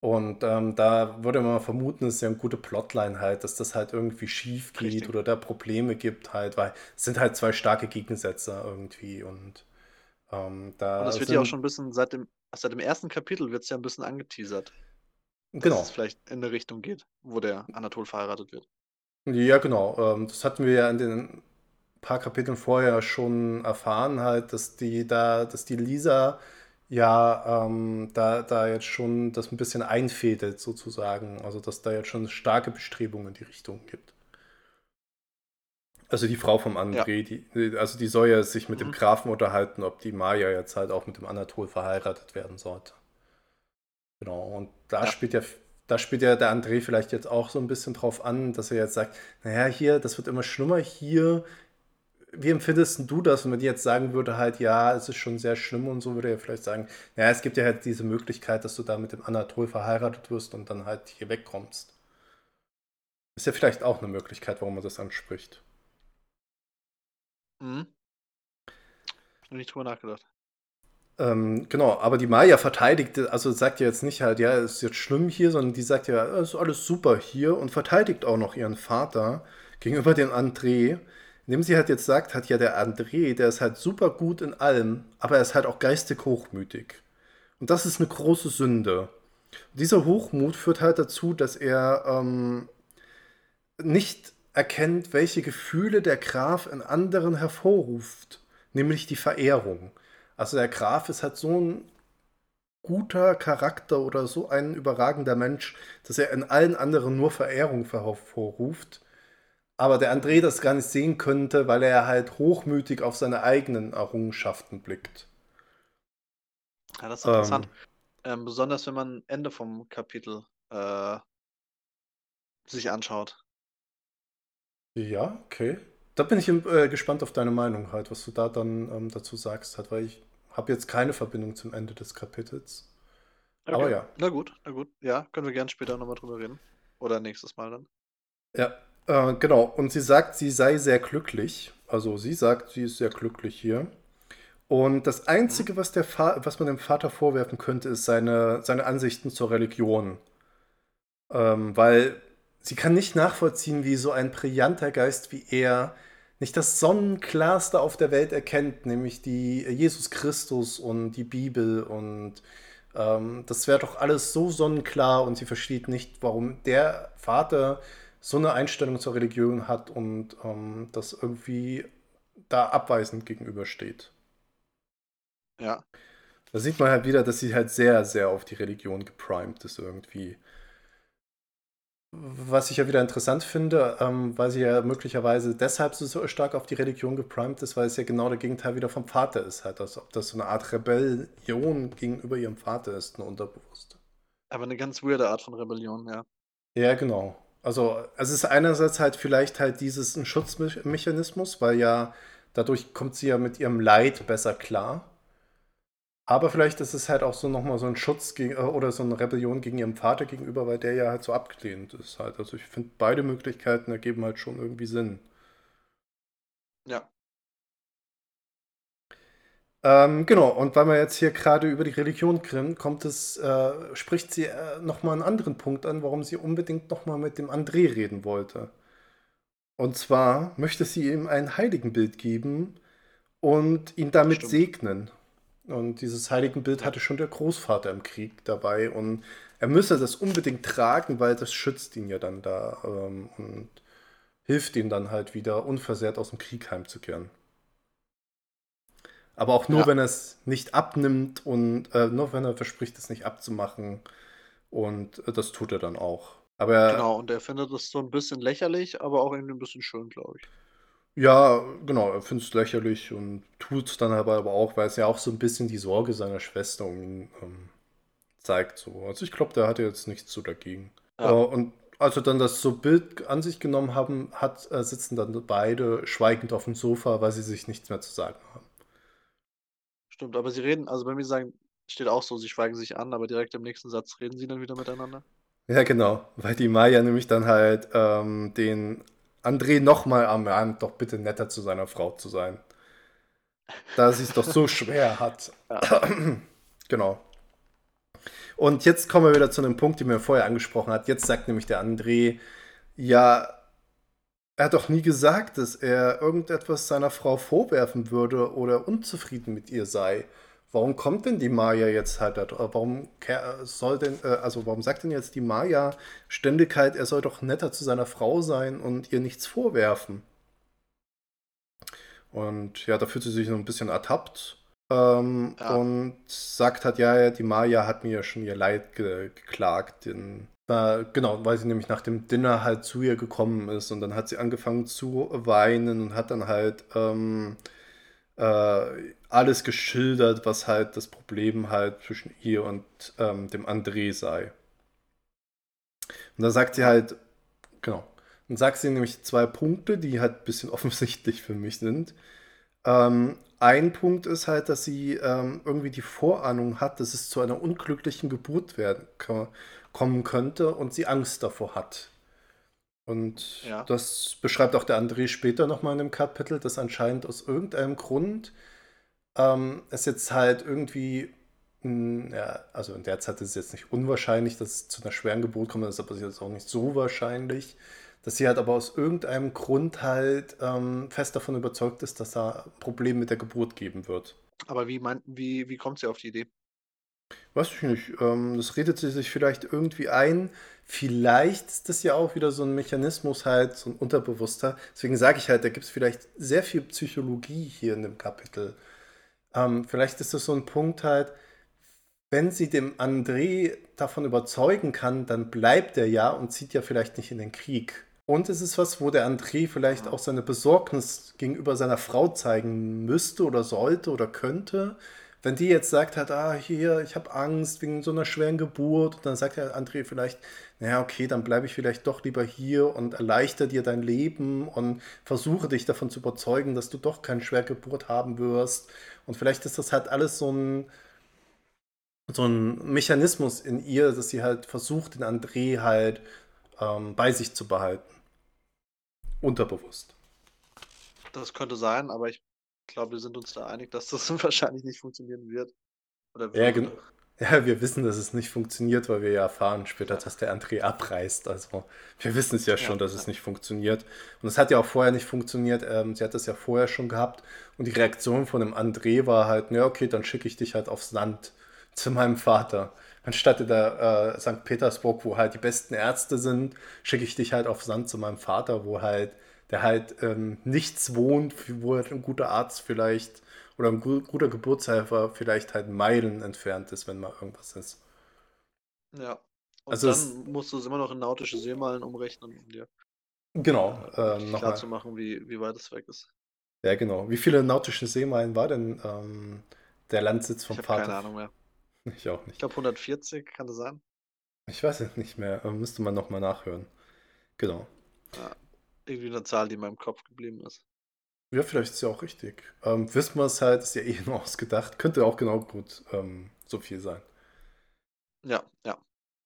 Und ähm, da würde man vermuten, es ist ja eine gute Plotline halt, dass das halt irgendwie schief geht Richtig. oder da Probleme gibt halt, weil es sind halt zwei starke Gegensätze irgendwie und ähm, da. Und das wird ja auch schon ein bisschen seit dem, seit dem ersten Kapitel wird es ja ein bisschen angeteasert. Genau. Dass es vielleicht in eine Richtung geht, wo der Anatol verheiratet wird. Ja, genau. Ähm, das hatten wir ja in den paar Kapiteln vorher schon erfahren, halt, dass die da, dass die Lisa ja ähm, da, da jetzt schon das ein bisschen einfädelt sozusagen. Also dass da jetzt schon starke Bestrebungen in die Richtung gibt. Also die Frau vom André, ja. die, also die soll ja sich mit mhm. dem Grafen unterhalten, ob die Maya jetzt halt auch mit dem Anatol verheiratet werden sollte. Genau, und da ja. spielt ja da spielt ja der André vielleicht jetzt auch so ein bisschen drauf an, dass er jetzt sagt, naja, hier, das wird immer schlimmer hier, wie empfindest du das? Und wenn die jetzt sagen würde, halt, ja, es ist schon sehr schlimm und so, würde er vielleicht sagen, ja, es gibt ja halt diese Möglichkeit, dass du da mit dem Anatol verheiratet wirst und dann halt hier wegkommst. Ist ja vielleicht auch eine Möglichkeit, warum man das anspricht. Mhm. Hab nicht drüber nachgedacht. Ähm, genau, aber die Maya verteidigt, also sagt ja jetzt nicht halt, ja, es ist jetzt schlimm hier, sondern die sagt ja, es ist alles super hier und verteidigt auch noch ihren Vater gegenüber dem André indem sie halt jetzt sagt, hat ja der André, der ist halt super gut in allem, aber er ist halt auch geistig hochmütig. Und das ist eine große Sünde. Und dieser Hochmut führt halt dazu, dass er ähm, nicht erkennt, welche Gefühle der Graf in anderen hervorruft, nämlich die Verehrung. Also der Graf ist halt so ein guter Charakter oder so ein überragender Mensch, dass er in allen anderen nur Verehrung hervorruft aber der André das gar nicht sehen könnte, weil er halt hochmütig auf seine eigenen Errungenschaften blickt. Ja, das ist interessant. Ähm, ähm, besonders wenn man Ende vom Kapitel äh, sich anschaut. Ja, okay. Da bin ich äh, gespannt auf deine Meinung halt, was du da dann ähm, dazu sagst, halt, weil ich habe jetzt keine Verbindung zum Ende des Kapitels. Okay. Aber ja. Na gut, na gut. Ja, können wir gerne später nochmal drüber reden. Oder nächstes Mal dann. Ja, äh, genau, und sie sagt, sie sei sehr glücklich. Also sie sagt, sie ist sehr glücklich hier. Und das Einzige, was, der was man dem Vater vorwerfen könnte, ist seine, seine Ansichten zur Religion. Ähm, weil sie kann nicht nachvollziehen, wie so ein brillanter Geist wie er nicht das Sonnenklarste auf der Welt erkennt, nämlich die Jesus Christus und die Bibel und ähm, das wäre doch alles so sonnenklar und sie versteht nicht, warum der Vater so eine Einstellung zur Religion hat und ähm, das irgendwie da abweisend gegenübersteht. Ja. Da sieht man halt wieder, dass sie halt sehr, sehr auf die Religion geprimed ist irgendwie. Was ich ja wieder interessant finde, ähm, weil sie ja möglicherweise deshalb so stark auf die Religion geprimed ist, weil es ja genau der Gegenteil wieder vom Vater ist, halt, als ob das so eine Art Rebellion gegenüber ihrem Vater ist, eine unterbewusste. Aber eine ganz weirde Art von Rebellion, ja. Ja, genau. Also, es ist einerseits halt vielleicht halt dieses ein Schutzmechanismus, weil ja dadurch kommt sie ja mit ihrem Leid besser klar. Aber vielleicht ist es halt auch so nochmal so ein Schutz gegen, äh, oder so eine Rebellion gegen ihrem Vater gegenüber, weil der ja halt so abgelehnt ist halt. Also ich finde, beide Möglichkeiten ergeben halt schon irgendwie Sinn. Ja. Ähm, genau, und weil wir jetzt hier gerade über die Religion grillen, kommt es, äh, spricht sie äh, nochmal einen anderen Punkt an, warum sie unbedingt nochmal mit dem André reden wollte. Und zwar möchte sie ihm ein Heiligenbild geben und ihn damit Stimmt. segnen. Und dieses Heiligenbild hatte schon der Großvater im Krieg dabei und er müsse das unbedingt tragen, weil das schützt ihn ja dann da ähm, und hilft ihm dann halt wieder unversehrt aus dem Krieg heimzukehren. Aber auch nur, ja. wenn er es nicht abnimmt und äh, nur wenn er verspricht, es nicht abzumachen. Und äh, das tut er dann auch. Aber er, genau, und er findet es so ein bisschen lächerlich, aber auch irgendwie ein bisschen schön, glaube ich. Ja, genau, er findet es lächerlich und tut es dann aber auch, weil es ja auch so ein bisschen die Sorge seiner Schwester um ihn ähm, zeigt. So. Also ich glaube, der hatte jetzt nichts so dagegen. Ja. Äh, und als er dann das so Bild an sich genommen haben, hat, äh, sitzen dann beide schweigend auf dem Sofa, weil sie sich nichts mehr zu sagen haben. Stimmt, aber sie reden, also bei mir sagen, steht auch so, sie schweigen sich an, aber direkt im nächsten Satz reden sie dann wieder miteinander. Ja, genau, weil die Maya nämlich dann halt ähm, den André nochmal ermahnt, doch bitte netter zu seiner Frau zu sein. Da sie es doch so schwer hat. Ja. genau. Und jetzt kommen wir wieder zu einem Punkt, den wir vorher angesprochen hat. Jetzt sagt nämlich der André, ja, er hat doch nie gesagt, dass er irgendetwas seiner Frau vorwerfen würde oder unzufrieden mit ihr sei. Warum kommt denn die Maya jetzt halt da? Warum soll denn, äh, also warum sagt denn jetzt die Maya ständig halt, er soll doch netter zu seiner Frau sein und ihr nichts vorwerfen? Und ja, da fühlt sie sich so ein bisschen ertappt ähm, ja. und sagt halt, ja, die Maya hat mir ja schon ihr Leid ge geklagt, den äh, genau, weil sie nämlich nach dem Dinner halt zu ihr gekommen ist und dann hat sie angefangen zu weinen und hat dann halt ähm, äh, alles geschildert, was halt das Problem halt zwischen ihr und ähm, dem André sei. Und dann sagt sie halt, genau, dann sagt sie nämlich zwei Punkte, die halt ein bisschen offensichtlich für mich sind. Ähm, ein Punkt ist halt, dass sie ähm, irgendwie die Vorahnung hat, dass es zu einer unglücklichen Geburt werden kommen könnte und sie Angst davor hat. Und ja. das beschreibt auch der André später nochmal in dem Kapitel, dass anscheinend aus irgendeinem Grund ähm, es jetzt halt irgendwie, mh, ja, also in der Zeit ist es jetzt nicht unwahrscheinlich, dass es zu einer schweren Geburt kommt, das ist aber jetzt auch nicht so wahrscheinlich, dass sie halt aber aus irgendeinem Grund halt ähm, fest davon überzeugt ist, dass da ein Problem mit der Geburt geben wird. Aber wie, mein, wie, wie kommt sie auf die Idee? Weiß ich nicht. Ähm, das redet sie sich vielleicht irgendwie ein. Vielleicht ist das ja auch wieder so ein Mechanismus halt, so ein Unterbewusster. Deswegen sage ich halt, da gibt es vielleicht sehr viel Psychologie hier in dem Kapitel. Ähm, vielleicht ist das so ein Punkt halt, wenn sie dem André davon überzeugen kann, dann bleibt er ja und zieht ja vielleicht nicht in den Krieg. Und es ist was, wo der André vielleicht auch seine Besorgnis gegenüber seiner Frau zeigen müsste oder sollte oder könnte wenn die jetzt sagt hat, ah, hier, ich habe Angst wegen so einer schweren Geburt, dann sagt der André vielleicht, naja, okay, dann bleibe ich vielleicht doch lieber hier und erleichter dir dein Leben und versuche dich davon zu überzeugen, dass du doch keine Schwergeburt haben wirst. Und vielleicht ist das halt alles so ein, so ein Mechanismus in ihr, dass sie halt versucht, den André halt ähm, bei sich zu behalten. Unterbewusst. Das könnte sein, aber ich glaube, wir sind uns da einig, dass das wahrscheinlich nicht funktionieren wird. Oder ja, genau. Ja, wir wissen, dass es nicht funktioniert, weil wir ja erfahren später, dass der André abreißt. Also wir wissen es ja schon, ja, dass ja. es nicht funktioniert. Und es hat ja auch vorher nicht funktioniert. Ähm, sie hat es ja vorher schon gehabt. Und die Reaktion von dem André war halt, ja, okay, dann schicke ich dich halt aufs Land zu meinem Vater. Anstatt in der äh, St. Petersburg, wo halt die besten Ärzte sind, schicke ich dich halt aufs Land zu meinem Vater, wo halt der halt ähm, nichts wohnt, wo halt ein guter Arzt vielleicht oder ein guter Geburtshelfer vielleicht halt Meilen entfernt ist, wenn mal irgendwas ist. Ja. Und also dann musst du es immer noch in nautische Seemeilen umrechnen, um dir genau, äh, klar zu machen, wie, wie weit es weg ist. Ja, genau. Wie viele nautische Seemeilen war denn ähm, der Landsitz vom ich Vater? Keine Ahnung mehr. Ich auch nicht. Ich glaube 140, kann das sein? Ich weiß es nicht mehr, müsste man nochmal nachhören. Genau. Ja irgendwie eine Zahl, die in meinem Kopf geblieben ist. Ja, vielleicht ist ja auch richtig. Ähm, wissen wir es halt, ist ja eh nur ausgedacht. Könnte auch genau gut ähm, so viel sein. Ja, ja,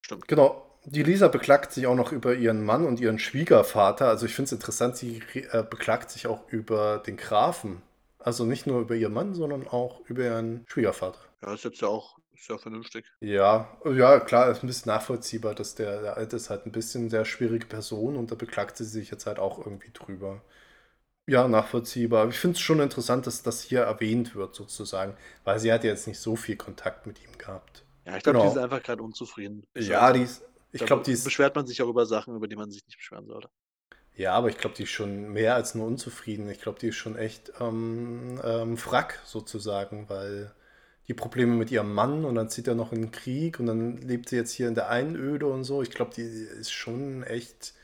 stimmt. Genau. Die Lisa beklagt sich auch noch über ihren Mann und ihren Schwiegervater. Also ich finde es interessant, sie äh, beklagt sich auch über den Grafen. Also nicht nur über ihren Mann, sondern auch über ihren Schwiegervater. Ja, ist jetzt ja auch ja vernünftig. Ja, ja, klar, ist ein bisschen nachvollziehbar, dass der, der Alte ist halt ein bisschen sehr schwierige Person und da beklagt sie sich jetzt halt auch irgendwie drüber. Ja, nachvollziehbar. Ich finde es schon interessant, dass das hier erwähnt wird, sozusagen, weil sie hat jetzt nicht so viel Kontakt mit ihm gehabt. Ja, ich glaube, genau. die ist einfach gerade unzufrieden. Ja, die ist, ich glaube, die ist. Beschwert man sich auch über Sachen, über die man sich nicht beschweren sollte. Ja, aber ich glaube, die ist schon mehr als nur unzufrieden. Ich glaube, die ist schon echt ähm, ähm, Frack sozusagen, weil die Probleme mit ihrem Mann und dann zieht er noch in den Krieg und dann lebt sie jetzt hier in der Einöde und so. Ich glaube, die ist schon echt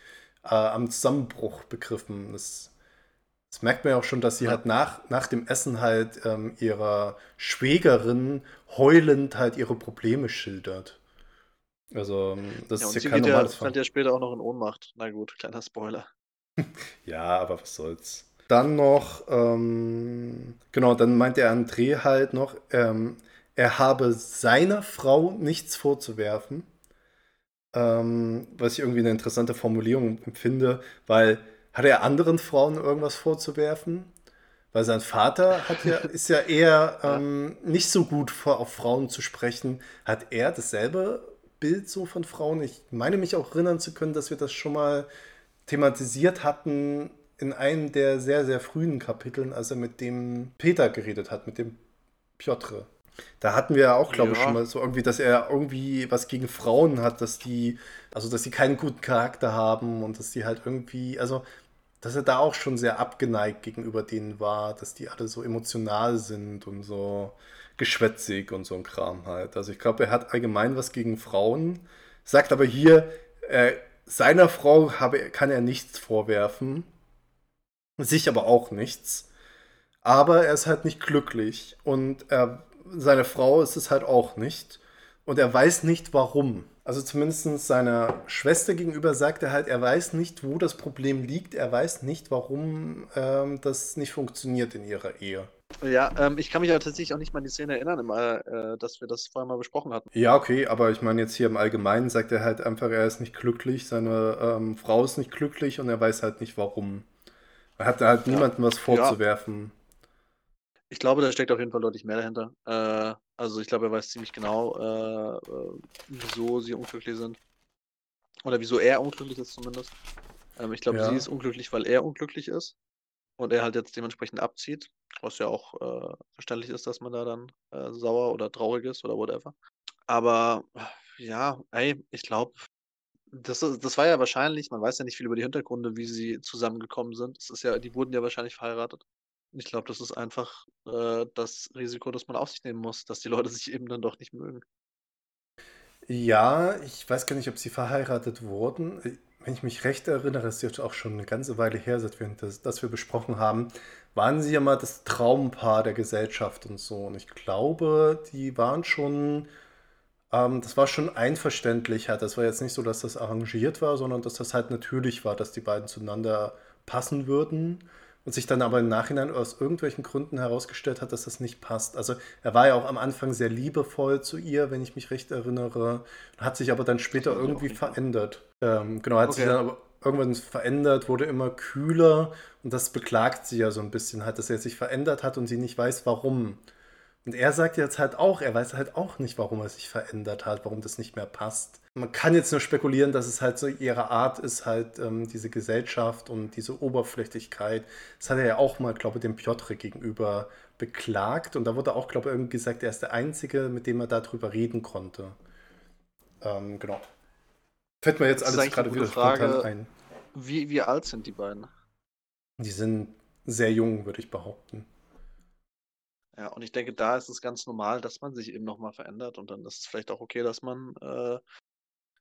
äh, am Zusammenbruch begriffen. Das, das, merkt man ja auch schon, dass sie ja. halt nach, nach dem Essen halt ähm, ihrer Schwägerin heulend halt ihre Probleme schildert. Also, das ja, ist ja kein normales ja, fällt ja später auch noch in Ohnmacht. Na gut, kleiner Spoiler. ja, aber was soll's. Dann noch, ähm, genau, dann meint der André halt noch, ähm, er habe seiner Frau nichts vorzuwerfen. Ähm, was ich irgendwie eine interessante Formulierung empfinde, weil hat er anderen Frauen irgendwas vorzuwerfen? Weil sein Vater hat ja, ist ja eher ähm, nicht so gut auf Frauen zu sprechen. Hat er dasselbe Bild so von Frauen? Ich meine mich auch erinnern zu können, dass wir das schon mal thematisiert hatten in einem der sehr, sehr frühen Kapiteln, als er mit dem Peter geredet hat, mit dem Piotr. Da hatten wir ja auch, glaube ja. ich, schon mal so irgendwie, dass er irgendwie was gegen Frauen hat, dass die, also dass sie keinen guten Charakter haben und dass die halt irgendwie, also dass er da auch schon sehr abgeneigt gegenüber denen war, dass die alle so emotional sind und so geschwätzig und so ein Kram halt. Also ich glaube, er hat allgemein was gegen Frauen, sagt aber hier, äh, seiner Frau habe, kann er nichts vorwerfen, sich aber auch nichts. Aber er ist halt nicht glücklich und er, seine Frau ist es halt auch nicht und er weiß nicht warum. Also zumindest seiner Schwester gegenüber sagt er halt, er weiß nicht, wo das Problem liegt, er weiß nicht, warum ähm, das nicht funktioniert in ihrer Ehe. Ja, ähm, ich kann mich ja tatsächlich auch nicht mal an die Szene erinnern, äh, dass wir das vorher mal besprochen hatten. Ja, okay, aber ich meine jetzt hier im Allgemeinen sagt er halt einfach, er ist nicht glücklich, seine ähm, Frau ist nicht glücklich und er weiß halt nicht warum. Er hat halt ja. niemandem was vorzuwerfen. Ich glaube, da steckt auf jeden Fall deutlich mehr dahinter. Äh, also ich glaube, er weiß ziemlich genau, äh, äh, wieso sie unglücklich sind. Oder wieso er unglücklich ist zumindest. Ähm, ich glaube, ja. sie ist unglücklich, weil er unglücklich ist. Und er halt jetzt dementsprechend abzieht. Was ja auch äh, verständlich ist, dass man da dann äh, sauer oder traurig ist oder whatever. Aber ja, ey, ich glaube, das, das war ja wahrscheinlich, man weiß ja nicht viel über die Hintergründe, wie sie zusammengekommen sind. Es ist ja, die wurden ja wahrscheinlich verheiratet. Ich glaube, das ist einfach äh, das Risiko, das man auf sich nehmen muss, dass die Leute sich eben dann doch nicht mögen. Ja, ich weiß gar nicht, ob sie verheiratet wurden. Wenn ich mich recht erinnere, ist jetzt auch schon eine ganze Weile her, seit wir das, das wir besprochen haben, waren sie ja mal das Traumpaar der Gesellschaft und so. Und ich glaube, die waren schon, ähm, das war schon einverständlich halt. Das war jetzt nicht so, dass das arrangiert war, sondern dass das halt natürlich war, dass die beiden zueinander passen würden und sich dann aber im Nachhinein aus irgendwelchen Gründen herausgestellt hat, dass das nicht passt. Also er war ja auch am Anfang sehr liebevoll zu ihr, wenn ich mich recht erinnere, hat sich aber dann später irgendwie verändert. Ähm, genau, hat okay. sich dann aber irgendwann verändert, wurde immer kühler und das beklagt sie ja so ein bisschen halt, dass er sich verändert hat und sie nicht weiß, warum. Und er sagt jetzt halt auch, er weiß halt auch nicht, warum er sich verändert hat, warum das nicht mehr passt. Man kann jetzt nur spekulieren, dass es halt so ihre Art ist, halt ähm, diese Gesellschaft und diese Oberflächlichkeit. Das hat er ja auch mal, glaube ich, dem Piotr gegenüber beklagt. Und da wurde auch, glaube ich, irgendwie gesagt, er ist der Einzige, mit dem er darüber reden konnte. Ähm, genau. Fällt mir jetzt alles gerade wieder Frage, spontan ein. Wie, wie alt sind die beiden? Die sind sehr jung, würde ich behaupten. Ja, und ich denke, da ist es ganz normal, dass man sich eben nochmal verändert und dann ist es vielleicht auch okay, dass man äh,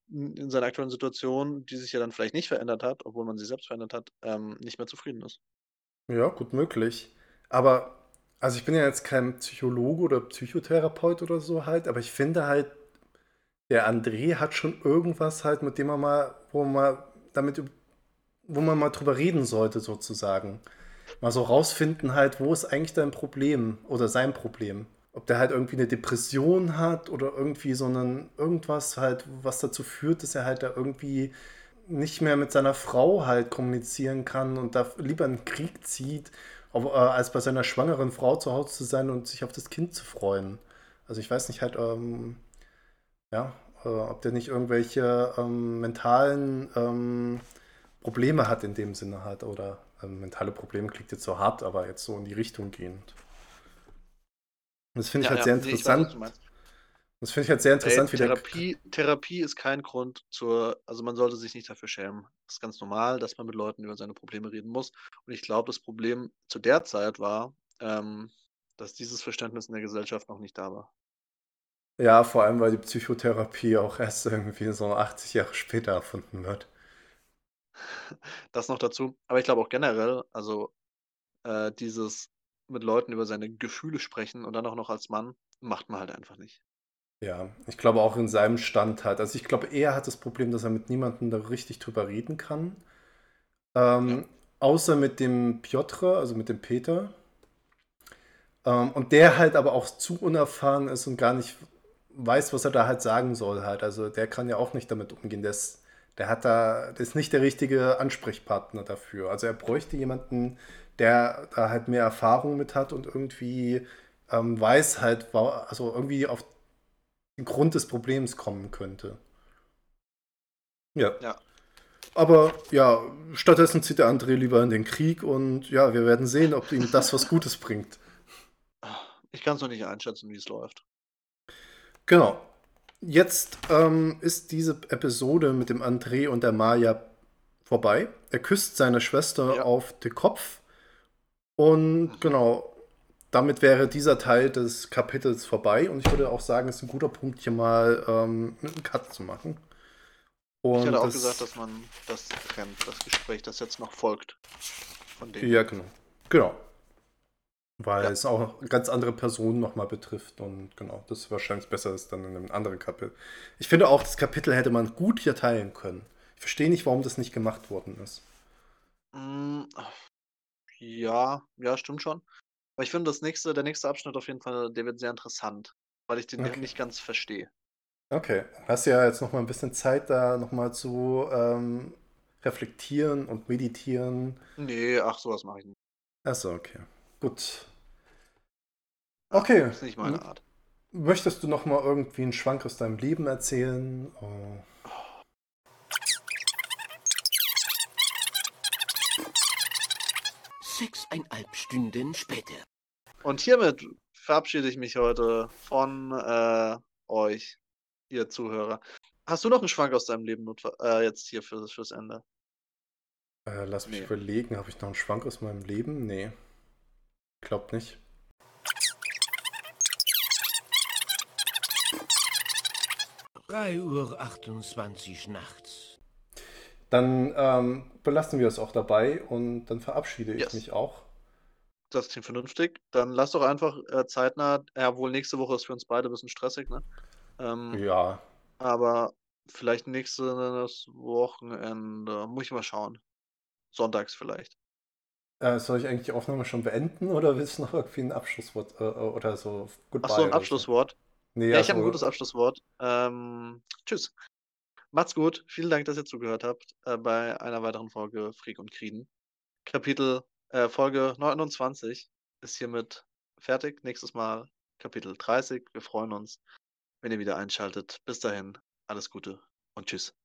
in seiner aktuellen Situation, die sich ja dann vielleicht nicht verändert hat, obwohl man sie selbst verändert hat, ähm, nicht mehr zufrieden ist. Ja, gut möglich. Aber, also ich bin ja jetzt kein Psychologe oder Psychotherapeut oder so halt, aber ich finde halt, der André hat schon irgendwas halt, mit dem man mal, wo man mal damit, wo man mal drüber reden sollte, sozusagen. Mal so rausfinden halt, wo ist eigentlich dein Problem oder sein Problem. Ob der halt irgendwie eine Depression hat oder irgendwie so ein irgendwas halt, was dazu führt, dass er halt da irgendwie nicht mehr mit seiner Frau halt kommunizieren kann und da lieber einen Krieg zieht, äh, als bei seiner schwangeren Frau zu Hause zu sein und sich auf das Kind zu freuen. Also ich weiß nicht halt, ähm, ja, äh, ob der nicht irgendwelche ähm, mentalen ähm, Probleme hat in dem Sinne halt oder ähm, mentale Probleme klingt jetzt so hart, aber jetzt so in die Richtung gehend. Das finde ich ja, halt ja, sehr interessant. Das finde ich halt sehr interessant, wie Therapie, der... Therapie ist kein Grund zur, also man sollte sich nicht dafür schämen. Das ist ganz normal, dass man mit Leuten über seine Probleme reden muss. Und ich glaube, das Problem zu der Zeit war, ähm, dass dieses Verständnis in der Gesellschaft noch nicht da war. Ja, vor allem, weil die Psychotherapie auch erst irgendwie so 80 Jahre später erfunden wird. Das noch dazu. Aber ich glaube auch generell, also äh, dieses mit Leuten über seine Gefühle sprechen und dann auch noch als Mann, macht man halt einfach nicht. Ja, ich glaube auch in seinem Stand halt. Also ich glaube, er hat das Problem, dass er mit niemandem da richtig drüber reden kann. Ähm, ja. Außer mit dem Piotr, also mit dem Peter. Ähm, und der halt aber auch zu unerfahren ist und gar nicht weiß, was er da halt sagen soll halt. Also der kann ja auch nicht damit umgehen. Der ist, der hat da, der ist nicht der richtige Ansprechpartner dafür. Also er bräuchte jemanden, der da halt mehr Erfahrung mit hat und irgendwie ähm, weiß halt, also irgendwie auf den Grund des Problems kommen könnte. Ja. ja. Aber ja, stattdessen zieht der André lieber in den Krieg und ja, wir werden sehen, ob ihm das was Gutes bringt. Ich kann es noch nicht einschätzen, wie es läuft. Genau. Jetzt ähm, ist diese Episode mit dem André und der Maya vorbei. Er küsst seine Schwester ja. auf den Kopf. Und genau, damit wäre dieser Teil des Kapitels vorbei und ich würde auch sagen, es ist ein guter Punkt, hier mal ähm, einen Cut zu machen. Und ich hätte auch das, gesagt, dass man das trennt, das Gespräch, das jetzt noch folgt. Von denen. Ja, genau. Genau. Weil ja. es auch ganz andere Personen nochmal betrifft und genau, das wahrscheinlich besser ist dann in einem anderen Kapitel. Ich finde auch, das Kapitel hätte man gut hier teilen können. Ich verstehe nicht, warum das nicht gemacht worden ist. Mm, ja, ja, stimmt schon. Aber ich finde, das nächste, der nächste Abschnitt auf jeden Fall, der wird sehr interessant, weil ich den okay. nicht ganz verstehe. Okay, hast ja jetzt noch mal ein bisschen Zeit, da noch mal zu ähm, reflektieren und meditieren. Nee, ach, sowas mache ich nicht. Achso, okay. Gut. Okay. Das ist nicht meine Art. Möchtest du noch mal irgendwie einen Schwank aus deinem Leben erzählen? Oh. sechseinhalb Stunden später. Und hiermit verabschiede ich mich heute von äh, euch, ihr Zuhörer. Hast du noch einen Schwank aus deinem Leben äh, jetzt hier für, fürs Ende? Äh, lass mich nee. überlegen, habe ich noch einen Schwank aus meinem Leben? Nee. Glaubt nicht. Drei Uhr achtundzwanzig nachts. Dann ähm, belassen wir es auch dabei und dann verabschiede ich yes. mich auch. Das klingt vernünftig. Dann lass doch einfach äh, zeitnah, ja wohl nächste Woche ist für uns beide ein bisschen stressig, ne? Ähm, ja. Aber vielleicht nächstes Wochenende, muss ich mal schauen. Sonntags vielleicht. Äh, soll ich eigentlich die Aufnahme schon beenden oder willst du noch irgendwie ein Abschlusswort äh, oder so? Goodbye Ach so, ein Abschlusswort? Nee, ja, ich habe ein gutes Abschlusswort. Ähm, tschüss. Macht's gut. Vielen Dank, dass ihr zugehört habt äh, bei einer weiteren Folge Freak und Krieden. Kapitel, äh, Folge 29 ist hiermit fertig. Nächstes Mal Kapitel 30. Wir freuen uns, wenn ihr wieder einschaltet. Bis dahin, alles Gute und tschüss.